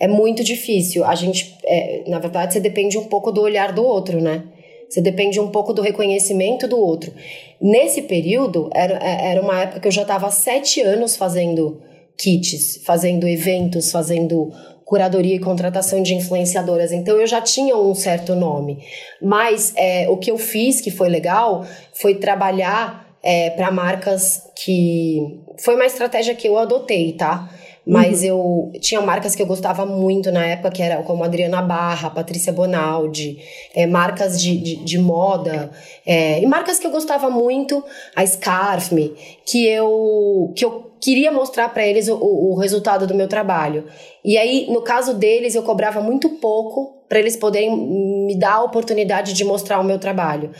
É muito difícil. A gente, é, na verdade, você depende um pouco do olhar do outro, né? Você depende um pouco do reconhecimento do outro. Nesse período, era, é, era uma época que eu já estava há sete anos fazendo kits, fazendo eventos, fazendo curadoria e contratação de influenciadoras. Então eu já tinha um certo nome. Mas é, o que eu fiz, que foi legal, foi trabalhar é, para marcas que. Foi uma estratégia que eu adotei, tá? Mas uhum. eu tinha marcas que eu gostava muito na época, que era como Adriana Barra, Patrícia Bonaldi, é, marcas de, de, de moda, é, e marcas que eu gostava muito, a Scarf Me, que eu, que eu queria mostrar para eles o, o, resultado do meu trabalho. E aí, no caso deles, eu cobrava muito pouco para eles poderem me dar a oportunidade de mostrar o meu trabalho.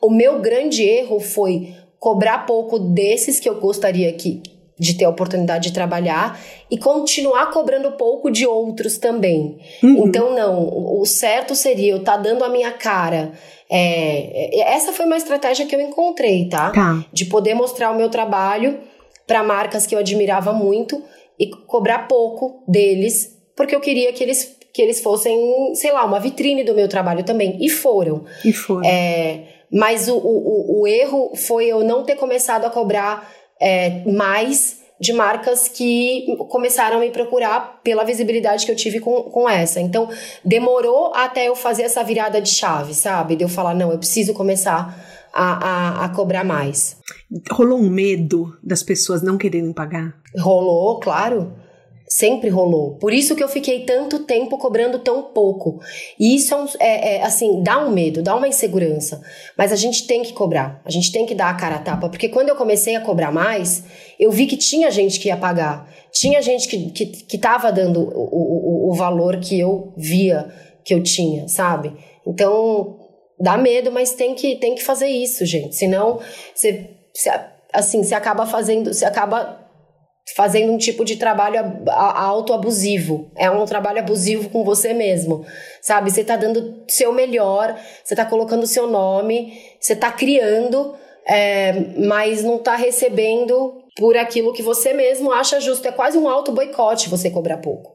O meu grande erro foi cobrar pouco desses que eu gostaria que de ter a oportunidade de trabalhar e continuar cobrando pouco de outros também. Uhum. Então, não, o certo seria eu estar tá dando a minha cara. É, é, essa foi uma estratégia que eu encontrei, tá? tá. De poder mostrar o meu trabalho para marcas que eu admirava muito e cobrar pouco deles, porque eu queria que eles, que eles fossem, sei lá, uma vitrine do meu trabalho também. E foram. E foram. É, mas o, o, o erro foi eu não ter começado a cobrar é, mais de marcas que começaram a me procurar pela visibilidade que eu tive com, com essa. Então, demorou até eu fazer essa virada de chave, sabe? De eu falar, não, eu preciso começar a, a, a cobrar mais. Rolou um medo das pessoas não querendo pagar? Rolou, claro. Sempre rolou. Por isso que eu fiquei tanto tempo cobrando tão pouco. E isso é, é, é, assim, dá um medo, dá uma insegurança. Mas a gente tem que cobrar. A gente tem que dar a cara a tapa. Porque quando eu comecei a cobrar mais, eu vi que tinha gente que ia pagar. Tinha gente que, que, que tava dando o, o, o valor que eu via que eu tinha, sabe? Então, Dá medo, mas tem que, tem que fazer isso, gente. Senão, você assim, você acaba fazendo, você acaba fazendo um tipo de trabalho autoabusivo. É um trabalho abusivo com você mesmo, sabe? Você tá dando seu melhor, você tá colocando seu nome, você tá criando, é, mas não tá recebendo por aquilo que você mesmo acha justo. É quase um auto boicote você cobrar pouco.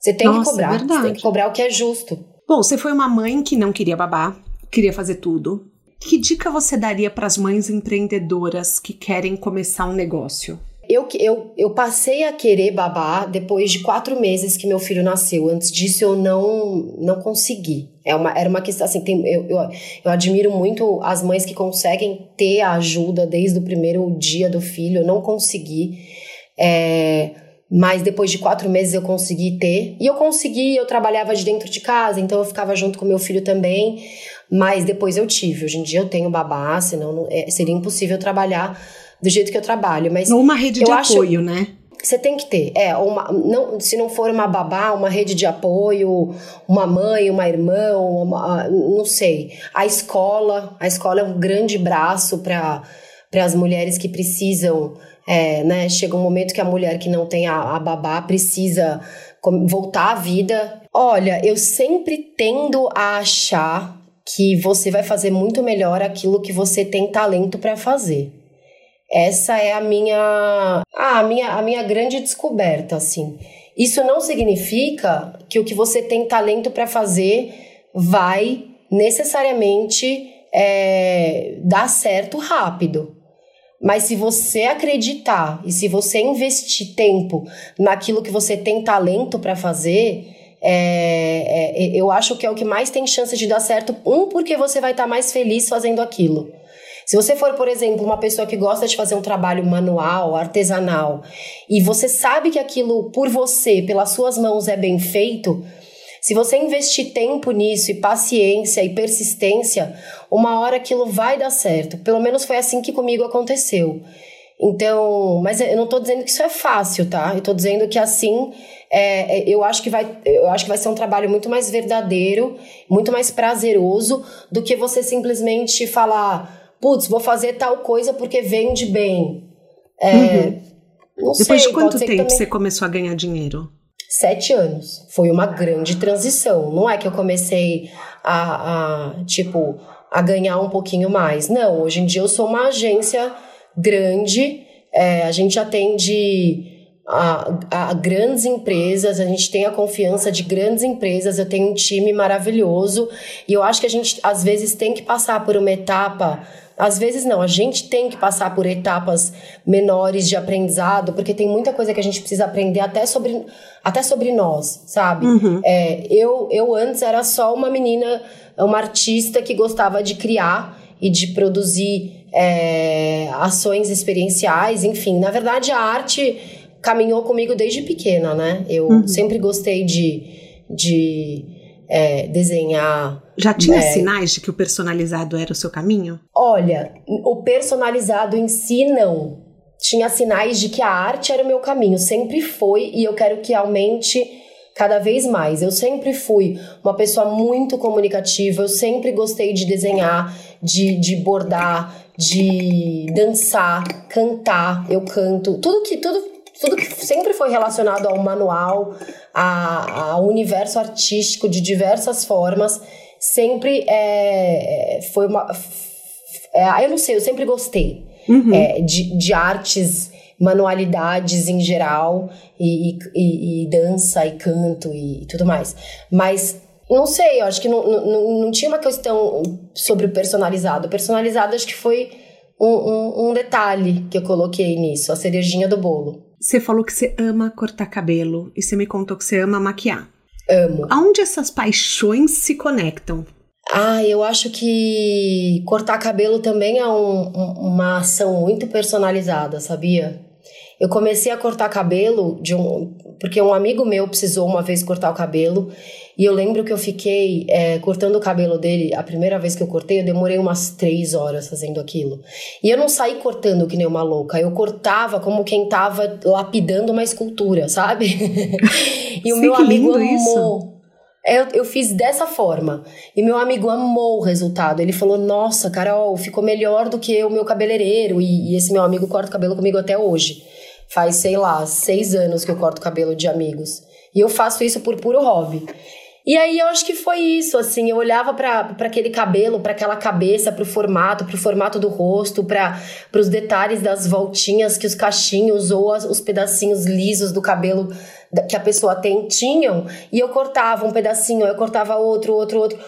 Você tem Nossa, que cobrar, é você tem que cobrar o que é justo. Bom, você foi uma mãe que não queria babar, queria fazer tudo. Que dica você daria para as mães empreendedoras que querem começar um negócio? Eu, eu, eu passei a querer babar depois de quatro meses que meu filho nasceu. Antes disso, eu não, não consegui. É uma, era uma questão assim, tem, eu, eu, eu admiro muito as mães que conseguem ter a ajuda desde o primeiro dia do filho. Eu não consegui. É, mas depois de quatro meses eu consegui ter. E eu consegui, eu trabalhava de dentro de casa, então eu ficava junto com meu filho também. Mas depois eu tive. Hoje em dia eu tenho babá, senão não, é, seria impossível trabalhar do jeito que eu trabalho. Mas Ou uma rede de acho, apoio, né? Você tem que ter, é, uma, não, se não for uma babá, uma rede de apoio, uma mãe, uma irmã, uma, não sei. A escola, a escola é um grande braço para as mulheres que precisam, é, né? Chega um momento que a mulher que não tem a, a babá precisa voltar à vida. Olha, eu sempre tendo a achar que você vai fazer muito melhor aquilo que você tem talento para fazer. Essa é a minha, ah, a minha, a minha grande descoberta, assim. Isso não significa que o que você tem talento para fazer vai necessariamente é, dar certo rápido. Mas se você acreditar e se você investir tempo naquilo que você tem talento para fazer, é, é, eu acho que é o que mais tem chance de dar certo. Um, porque você vai estar tá mais feliz fazendo aquilo. Se você for, por exemplo, uma pessoa que gosta de fazer um trabalho manual, artesanal, e você sabe que aquilo por você, pelas suas mãos, é bem feito, se você investir tempo nisso e paciência e persistência, uma hora aquilo vai dar certo. Pelo menos foi assim que comigo aconteceu. Então, mas eu não estou dizendo que isso é fácil, tá? Eu tô dizendo que assim, é, é, eu acho que vai, eu acho que vai ser um trabalho muito mais verdadeiro, muito mais prazeroso do que você simplesmente falar, putz, vou fazer tal coisa porque vende bem. É, uhum. Não Depois sei, de quanto tempo também... você começou a ganhar dinheiro? Sete anos. Foi uma grande transição. Não é que eu comecei a, a tipo, a ganhar um pouquinho mais. Não, hoje em dia eu sou uma agência grande, é, a gente atende a, a, grandes empresas, a gente tem a confiança de grandes empresas, eu tenho um time maravilhoso e eu acho que a gente às vezes tem que passar por uma etapa. Às vezes não, a gente tem que passar por etapas menores de aprendizado, porque tem muita coisa que a gente precisa aprender até sobre, até sobre nós, sabe? Uhum. É, eu, eu antes era só uma menina, uma artista que gostava de criar e de produzir é, ações experienciais, enfim. Na verdade, a arte caminhou comigo desde pequena, né? Eu uhum. sempre gostei de, de é, desenhar. Já tinha é, sinais de que o personalizado era o seu caminho? Olha, o personalizado em si não. Tinha sinais de que a arte era o meu caminho, sempre foi, e eu quero que aumente cada vez mais. Eu sempre fui uma pessoa muito comunicativa, eu sempre gostei de desenhar, de, de bordar, de dançar, cantar, eu canto, tudo que tudo tudo que sempre foi relacionado ao manual, a, ao universo artístico de diversas formas, sempre é, foi uma. É, eu não sei, eu sempre gostei uhum. é, de, de artes, manualidades em geral, e, e, e, dança, e canto e tudo mais. Mas não sei, eu acho que não, não, não tinha uma questão sobre o personalizado. O personalizado acho que foi um, um, um detalhe que eu coloquei nisso, a cerejinha do bolo. Você falou que você ama cortar cabelo e você me contou que você ama maquiar. Amo. Aonde essas paixões se conectam? Ah, eu acho que cortar cabelo também é um, um, uma ação muito personalizada, sabia? Eu comecei a cortar cabelo de um, porque um amigo meu precisou uma vez cortar o cabelo e eu lembro que eu fiquei é, cortando o cabelo dele. A primeira vez que eu cortei, eu demorei umas três horas fazendo aquilo. E eu não saí cortando que nem uma louca. Eu cortava como quem tava lapidando uma escultura, sabe? e o meu amigo amou. Isso. Eu, eu fiz dessa forma. E meu amigo amou o resultado. Ele falou: Nossa, Carol, ficou melhor do que o meu cabeleireiro. E, e esse meu amigo corta o cabelo comigo até hoje. Faz, sei lá, seis anos que eu corto cabelo de amigos. E eu faço isso por puro hobby. E aí eu acho que foi isso, assim, eu olhava para aquele cabelo, para aquela cabeça, para o formato, para o formato do rosto, para os detalhes das voltinhas que os cachinhos ou as, os pedacinhos lisos do cabelo que a pessoa tem tinham, e eu cortava um pedacinho, eu cortava outro, outro, outro.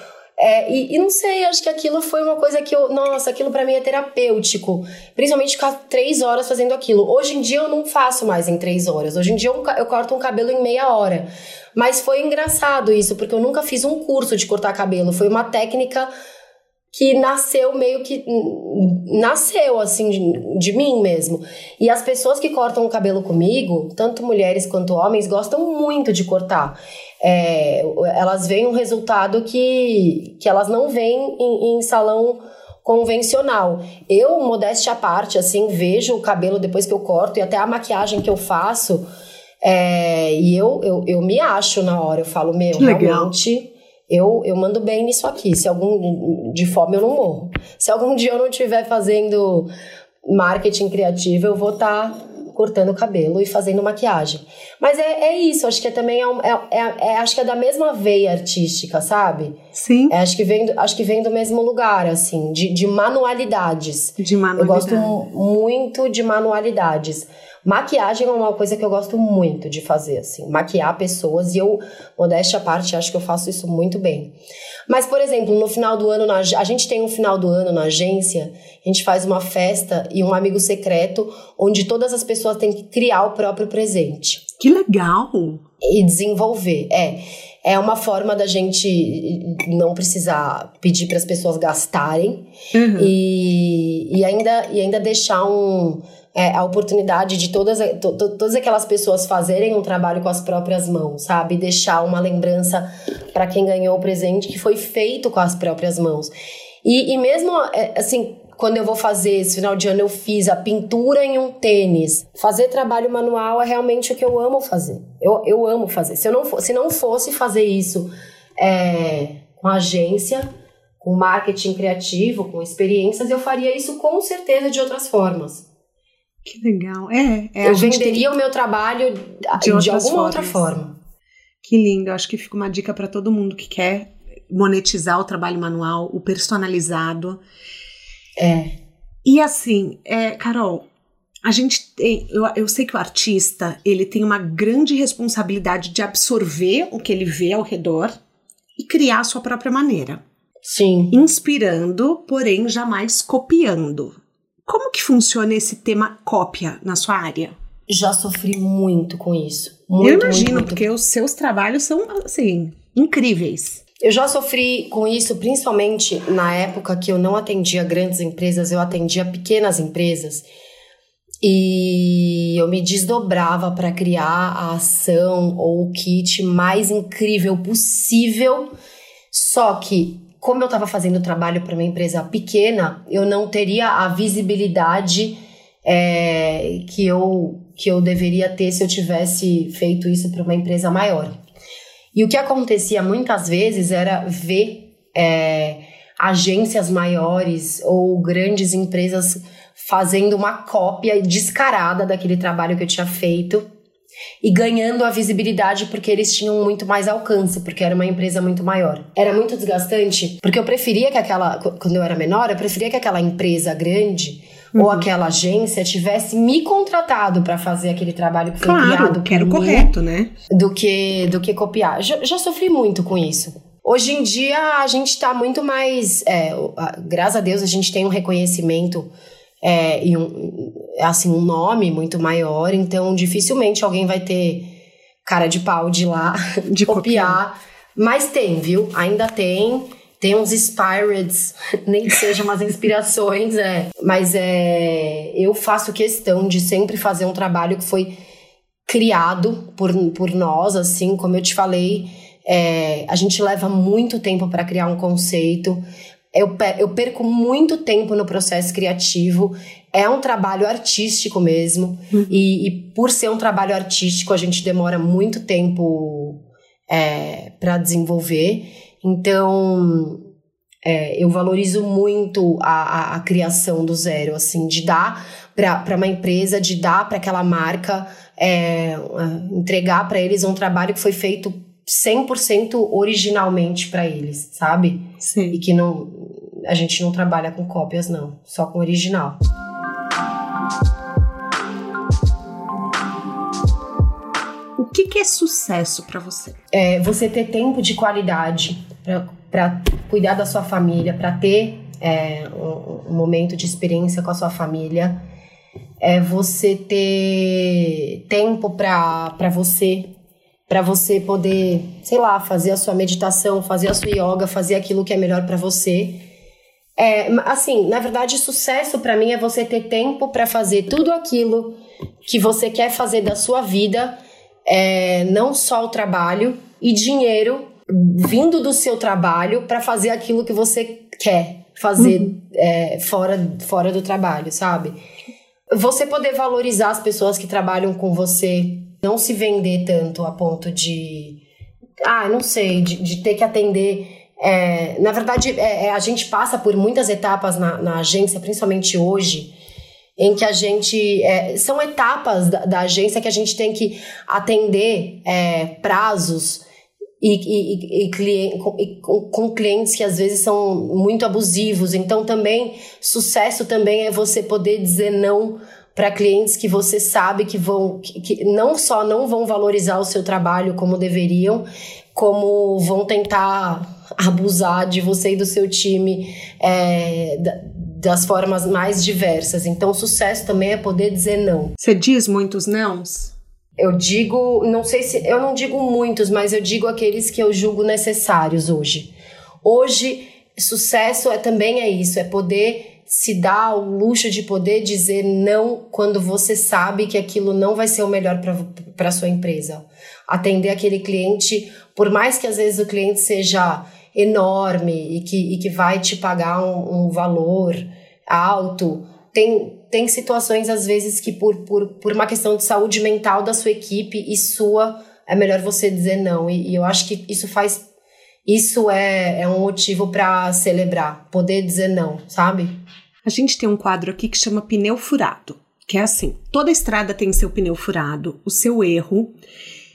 É, e, e, não sei, acho que aquilo foi uma coisa que eu. Nossa, aquilo para mim é terapêutico. Principalmente ficar três horas fazendo aquilo. Hoje em dia eu não faço mais em três horas. Hoje em dia eu, eu corto um cabelo em meia hora. Mas foi engraçado isso, porque eu nunca fiz um curso de cortar cabelo. Foi uma técnica que nasceu meio que nasceu assim de, de, mim mesmo. E as pessoas que cortam o cabelo comigo, tanto mulheres quanto homens, gostam muito de cortar. É, elas veem um resultado que, que elas não veem em, em salão convencional. Eu, modéstia à parte, assim, vejo o cabelo depois que eu corto e até a maquiagem que eu faço. É, e eu, eu, eu me acho na hora, eu falo, meu, realmente eu, eu mando bem nisso aqui. Se algum de fome eu não morro. Se algum dia eu não estiver fazendo marketing criativo, eu vou estar tá cortando o cabelo e fazendo maquiagem. Mas é, é isso, acho que é também é, é, é, é, acho que é da mesma veia artística, sabe? Sim. É, acho, que vem do, acho que vem do mesmo lugar, assim, de, de manualidades. De manualidades. Eu gosto muito de manualidades. Maquiagem é uma coisa que eu gosto muito de fazer, assim, maquiar pessoas e eu, modéstia à parte, acho que eu faço isso muito bem. Mas, por exemplo, no final do ano, na, a gente tem um final do ano na agência, a gente faz uma festa e um amigo secreto, onde todas as pessoas têm que criar o próprio presente. Que legal! E desenvolver, é. É uma forma da gente não precisar pedir para as pessoas gastarem uhum. e, e, ainda, e ainda deixar um é, a oportunidade de todas, to, todas aquelas pessoas fazerem um trabalho com as próprias mãos, sabe? Deixar uma lembrança para quem ganhou o presente que foi feito com as próprias mãos. E, e mesmo, é, assim, quando eu vou fazer esse final de ano, eu fiz a pintura em um tênis. Fazer trabalho manual é realmente o que eu amo fazer. Eu, eu amo fazer. Se, eu não, se não fosse fazer isso é, com agência, com marketing criativo, com experiências, eu faria isso com certeza de outras formas. Que legal. É, é eu venderia tem... o meu trabalho de, de alguma formas. outra forma. Que lindo. Acho que fica uma dica para todo mundo que quer monetizar o trabalho manual, o personalizado. É. E assim, é, Carol, a gente tem, eu, eu sei que o artista ele tem uma grande responsabilidade de absorver o que ele vê ao redor e criar a sua própria maneira. Sim. Inspirando, porém jamais copiando. Como que funciona esse tema cópia na sua área? Já sofri muito com isso. Muito, Eu imagino, muito, porque os seus trabalhos são, assim, incríveis. Eu já sofri com isso, principalmente na época que eu não atendia grandes empresas, eu atendia pequenas empresas. E eu me desdobrava para criar a ação ou o kit mais incrível possível. Só que como eu estava fazendo trabalho para uma empresa pequena, eu não teria a visibilidade é, que, eu, que eu deveria ter se eu tivesse feito isso para uma empresa maior. E o que acontecia muitas vezes era ver é, agências maiores ou grandes empresas fazendo uma cópia descarada daquele trabalho que eu tinha feito e ganhando a visibilidade porque eles tinham muito mais alcance, porque era uma empresa muito maior. Era muito desgastante, porque eu preferia que aquela, quando eu era menor, eu preferia que aquela empresa grande uhum. ou aquela agência tivesse me contratado para fazer aquele trabalho que foi claro, criado que era o correto, né? Do que, do que copiar. Já, já sofri muito com isso. Hoje em dia a gente está muito mais. É, graças a Deus a gente tem um reconhecimento é, e um, assim, um nome muito maior, então dificilmente alguém vai ter cara de pau de lá de copiar. copiar. Mas tem, viu? Ainda tem. Tem uns inspireds, nem que sejam umas inspirações, é. Mas é, eu faço questão de sempre fazer um trabalho que foi criado por, por nós, assim, como eu te falei. É, a gente leva muito tempo para criar um conceito eu, eu perco muito tempo no processo criativo. É um trabalho artístico mesmo. Uhum. E, e, por ser um trabalho artístico, a gente demora muito tempo é, para desenvolver. Então, é, eu valorizo muito a, a, a, criação do zero, assim, de dar para uma empresa, de dar para aquela marca, é, entregar para eles um trabalho que foi feito 100% originalmente para eles, sabe? Sim. E que não a gente não trabalha com cópias não, só com original. O que, que é sucesso para você? É você ter tempo de qualidade para cuidar da sua família, para ter é, um, um momento de experiência com a sua família é você ter tempo para você, para você poder, sei lá, fazer a sua meditação, fazer a sua yoga, fazer aquilo que é melhor para você. É, assim, na verdade, sucesso para mim é você ter tempo para fazer tudo aquilo que você quer fazer da sua vida, é, não só o trabalho e dinheiro vindo do seu trabalho para fazer aquilo que você quer fazer uhum. é, fora, fora do trabalho, sabe? Você poder valorizar as pessoas que trabalham com você, não se vender tanto a ponto de. Ah, não sei, de, de ter que atender. É, na verdade, é, é, a gente passa por muitas etapas na, na, agência, principalmente hoje, em que a gente. É, são etapas da, da, agência que a gente tem que atender é, prazos e, e, e, cliente, e com, com, clientes que às vezes são muito abusivos. Então, também, sucesso também é você poder dizer não para clientes que você sabe que vão, que, que, não só não vão valorizar o seu trabalho como deveriam, como vão tentar abusar de você e do seu time é, das formas mais diversas. Então, sucesso também é poder dizer não. Você diz muitos nãos? Eu digo, não sei se, eu não digo muitos, mas eu digo aqueles que eu julgo necessários hoje. Hoje, sucesso é também é isso, é poder se dar o luxo de poder dizer não quando você sabe que aquilo não vai ser o melhor para sua empresa. Atender aquele cliente, por mais que às vezes o cliente seja enorme e que, e que vai te pagar um, um valor alto, tem, tem situações, às vezes, que por, por, por uma questão de saúde mental da sua equipe e sua, é melhor você dizer não. E, e eu acho que isso faz. Isso é, é um motivo para celebrar, poder dizer não, sabe? A gente tem um quadro aqui que chama pneu furado, que é assim: toda estrada tem seu pneu furado, o seu erro.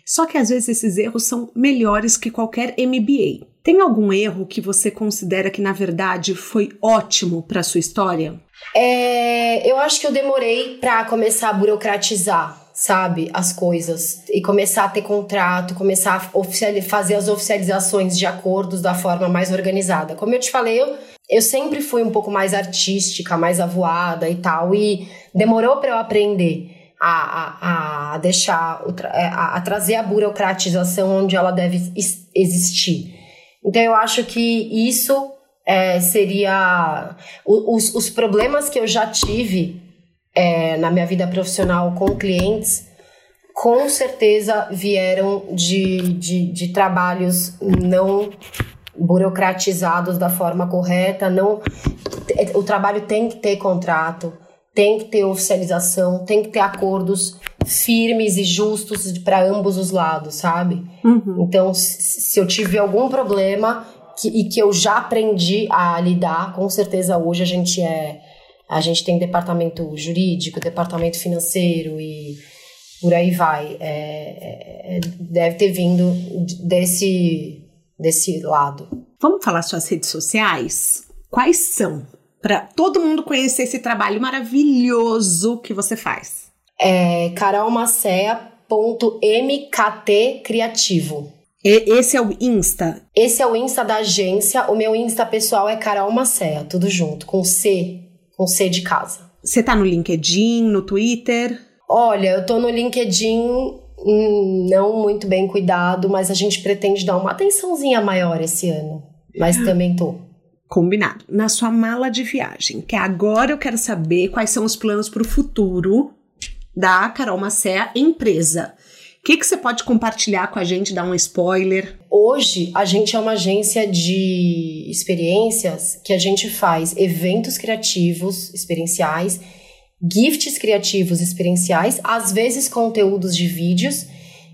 Só que às vezes esses erros são melhores que qualquer MBA. Tem algum erro que você considera que na verdade foi ótimo para sua história? É, eu acho que eu demorei para começar a burocratizar, sabe, as coisas e começar a ter contrato, começar a fazer as oficializações de acordos da forma mais organizada. Como eu te falei, eu, eu sempre fui um pouco mais artística, mais avoada e tal, e demorou para eu aprender. A, a, a deixar, é, a, a trazer a burocratização onde ela deve existir. Então eu acho que isso é, seria os, os problemas que eu já tive é, na minha vida profissional com clientes com certeza vieram de, de, de, trabalhos não burocratizados da forma correta, não o trabalho tem que ter contrato, tem que ter oficialização, tem que ter acordos firmes e justos para ambos os lados, sabe? Uhum. Então, se eu tive algum problema, que, e que eu já aprendi a lidar, com certeza hoje a gente é. A gente tem departamento jurídico, departamento financeiro e por aí vai. É, é, deve ter vindo desse, desse lado. Vamos falar suas redes sociais? Quais são? Para todo mundo conhecer esse trabalho maravilhoso que você faz. É carolmacea.mkt criativo. Esse é o Insta? Esse é o Insta da agência. O meu Insta pessoal é Carol Macea, tudo junto, com C, com C de casa. Você tá no LinkedIn, no Twitter? Olha, eu tô no LinkedIn hum, não muito bem cuidado, mas a gente pretende dar uma atençãozinha maior esse ano. Mas também tô. Combinado. Na sua mala de viagem, que agora eu quero saber quais são os planos para o futuro da Carol Macea empresa que, que você pode compartilhar com a gente, dar um spoiler? Hoje, a gente é uma agência de experiências que a gente faz eventos criativos, experienciais, gifts criativos experienciais, às vezes conteúdos de vídeos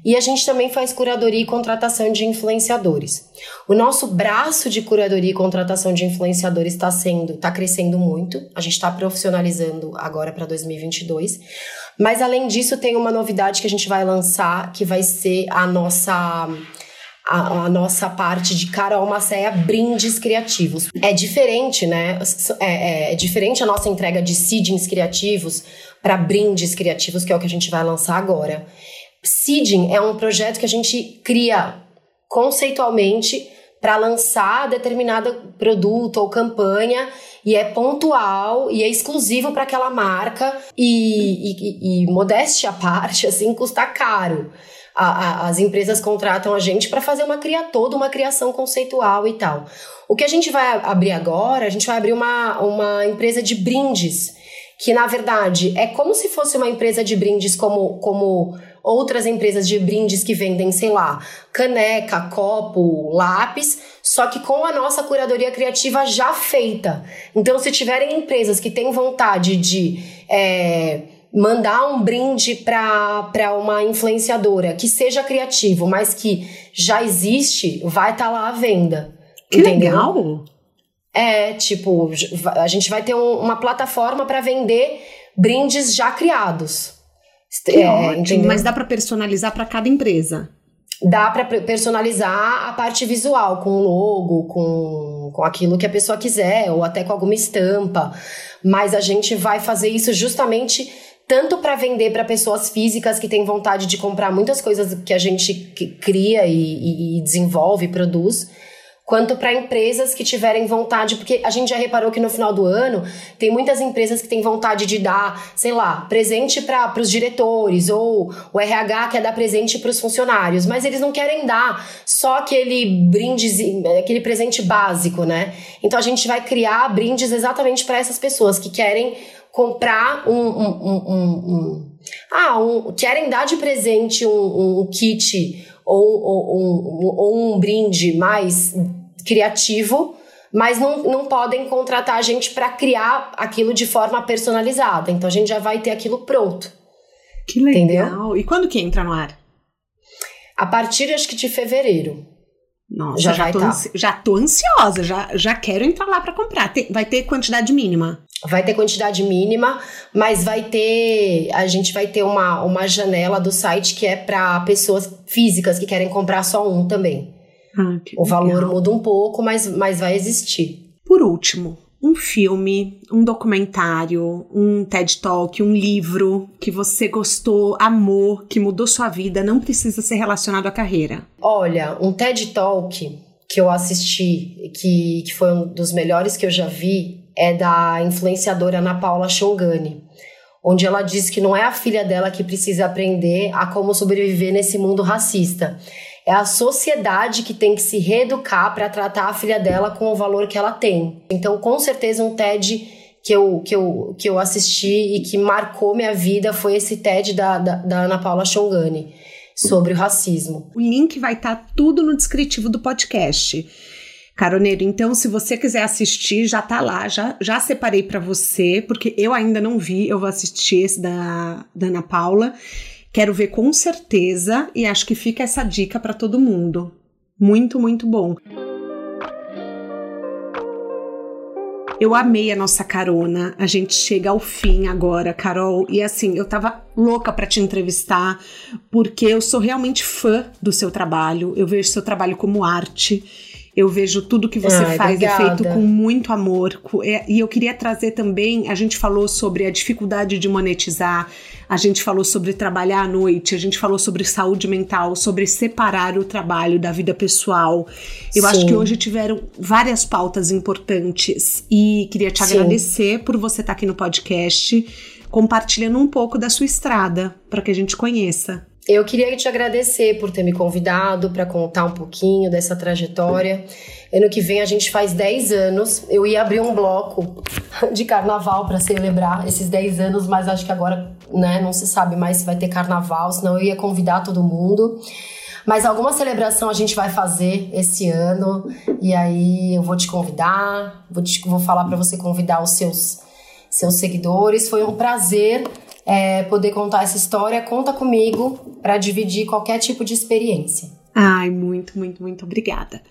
e a gente também faz curadoria e contratação de influenciadores. O nosso braço de curadoria e contratação de influenciadores está sendo, está crescendo muito. A gente está profissionalizando agora para 2022. Mas além disso, tem uma novidade que a gente vai lançar, que vai ser a nossa a, a, nossa parte de Carol Macéia brindes criativos. É diferente, né? É, é, é diferente a nossa entrega de seedings criativos para brindes criativos, que é o que a gente vai lançar agora. Seeding é um projeto que a gente cria conceitualmente para lançar determinado produto ou campanha e é pontual e é exclusivo para aquela marca e, e, e, modéstia à parte, assim, custa caro. A, a, as empresas contratam a gente para fazer uma cria toda uma criação conceitual e tal. O que a gente vai abrir agora, a gente vai abrir uma, uma empresa de brindes, que na verdade é como se fosse uma empresa de brindes como, como outras empresas de brindes que vendem, sei lá, caneca, copo, lápis, só que com a nossa curadoria criativa já feita. Então, se tiverem empresas que têm vontade de é, mandar um brinde para uma influenciadora que seja criativo, mas que já existe, vai estar tá lá à venda. Que entendeu? legal! É, tipo, a gente vai ter um, uma plataforma para vender brindes já criados. Que é, ótimo, mas dá para personalizar para cada empresa. Dá para personalizar a parte visual, com o logo, com, com aquilo que a pessoa quiser, ou até com alguma estampa. Mas a gente vai fazer isso justamente tanto para vender para pessoas físicas que têm vontade de comprar muitas coisas que a gente cria e, e desenvolve, produz, quanto para empresas que tiverem vontade, porque a gente já reparou que no final do ano tem muitas empresas que têm vontade de dar, sei lá, presente para os diretores ou o RH quer dar presente para os funcionários, mas eles não querem dar só aquele brinde, aquele presente básico, né? Então a gente vai criar brindes exatamente para essas pessoas que querem comprar um, um, um, um ah, querem dar de presente um, kit ou, ou, ou um brinde mais criativo, mas não, não podem contratar a gente para criar aquilo de forma personalizada. Então a gente já vai ter aquilo pronto. Que legal. Entendeu? E quando que entra no ar? A partir, acho que de fevereiro. Nossa, já, já, vai tô, tá. já tô ansiosa, já, já quero entrar lá para comprar. Tem, vai ter quantidade mínima? Vai ter quantidade mínima, mas vai ter. A gente vai ter uma, uma janela do site que é para pessoas físicas que querem comprar só um também. Ah, o valor muda um pouco, mas, mas vai existir. Por último, um filme, um documentário, um TED Talk, um livro que você gostou, amou, que mudou sua vida, não precisa ser relacionado à carreira. Olha, um TED Talk que eu assisti, que, que foi um dos melhores que eu já vi, é da influenciadora Ana Paula Shongani, onde ela diz que não é a filha dela que precisa aprender a como sobreviver nesse mundo racista é a sociedade que tem que se reeducar para tratar a filha dela com o valor que ela tem. Então, com certeza, um TED que eu, que eu, que eu assisti e que marcou minha vida foi esse TED da, da, da Ana Paula Chongani sobre o racismo. O link vai estar tá tudo no descritivo do podcast. Caroneiro, então se você quiser assistir, já tá lá, já, já separei para você, porque eu ainda não vi, eu vou assistir esse da, da Ana Paula. Quero ver com certeza e acho que fica essa dica para todo mundo. Muito, muito bom. Eu amei a nossa carona. A gente chega ao fim agora, Carol. E assim, eu tava louca para te entrevistar, porque eu sou realmente fã do seu trabalho. Eu vejo seu trabalho como arte. Eu vejo tudo que você Ai, faz obrigada. é feito com muito amor. É, e eu queria trazer também, a gente falou sobre a dificuldade de monetizar, a gente falou sobre trabalhar à noite, a gente falou sobre saúde mental, sobre separar o trabalho da vida pessoal. Eu Sim. acho que hoje tiveram várias pautas importantes e queria te Sim. agradecer por você estar aqui no podcast, compartilhando um pouco da sua estrada para que a gente conheça. Eu queria te agradecer por ter me convidado para contar um pouquinho dessa trajetória. Ano que vem a gente faz 10 anos. Eu ia abrir um bloco de carnaval para celebrar esses 10 anos, mas acho que agora né, não se sabe mais se vai ter carnaval, senão eu ia convidar todo mundo. Mas alguma celebração a gente vai fazer esse ano e aí eu vou te convidar, vou, te, vou falar para você convidar os seus, seus seguidores. Foi um prazer é, poder contar essa história, conta comigo para dividir qualquer tipo de experiência. Ai, muito, muito, muito obrigada.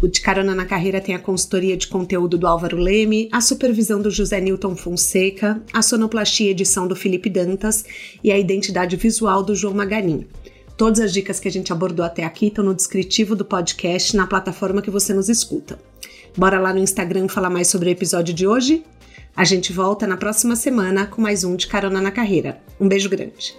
O De Carona na Carreira tem a consultoria de conteúdo do Álvaro Leme, a supervisão do José Newton Fonseca, a sonoplastia edição do Felipe Dantas e a identidade visual do João Maganin. Todas as dicas que a gente abordou até aqui estão no descritivo do podcast na plataforma que você nos escuta. Bora lá no Instagram falar mais sobre o episódio de hoje? A gente volta na próxima semana com mais um de Carona na Carreira. Um beijo grande.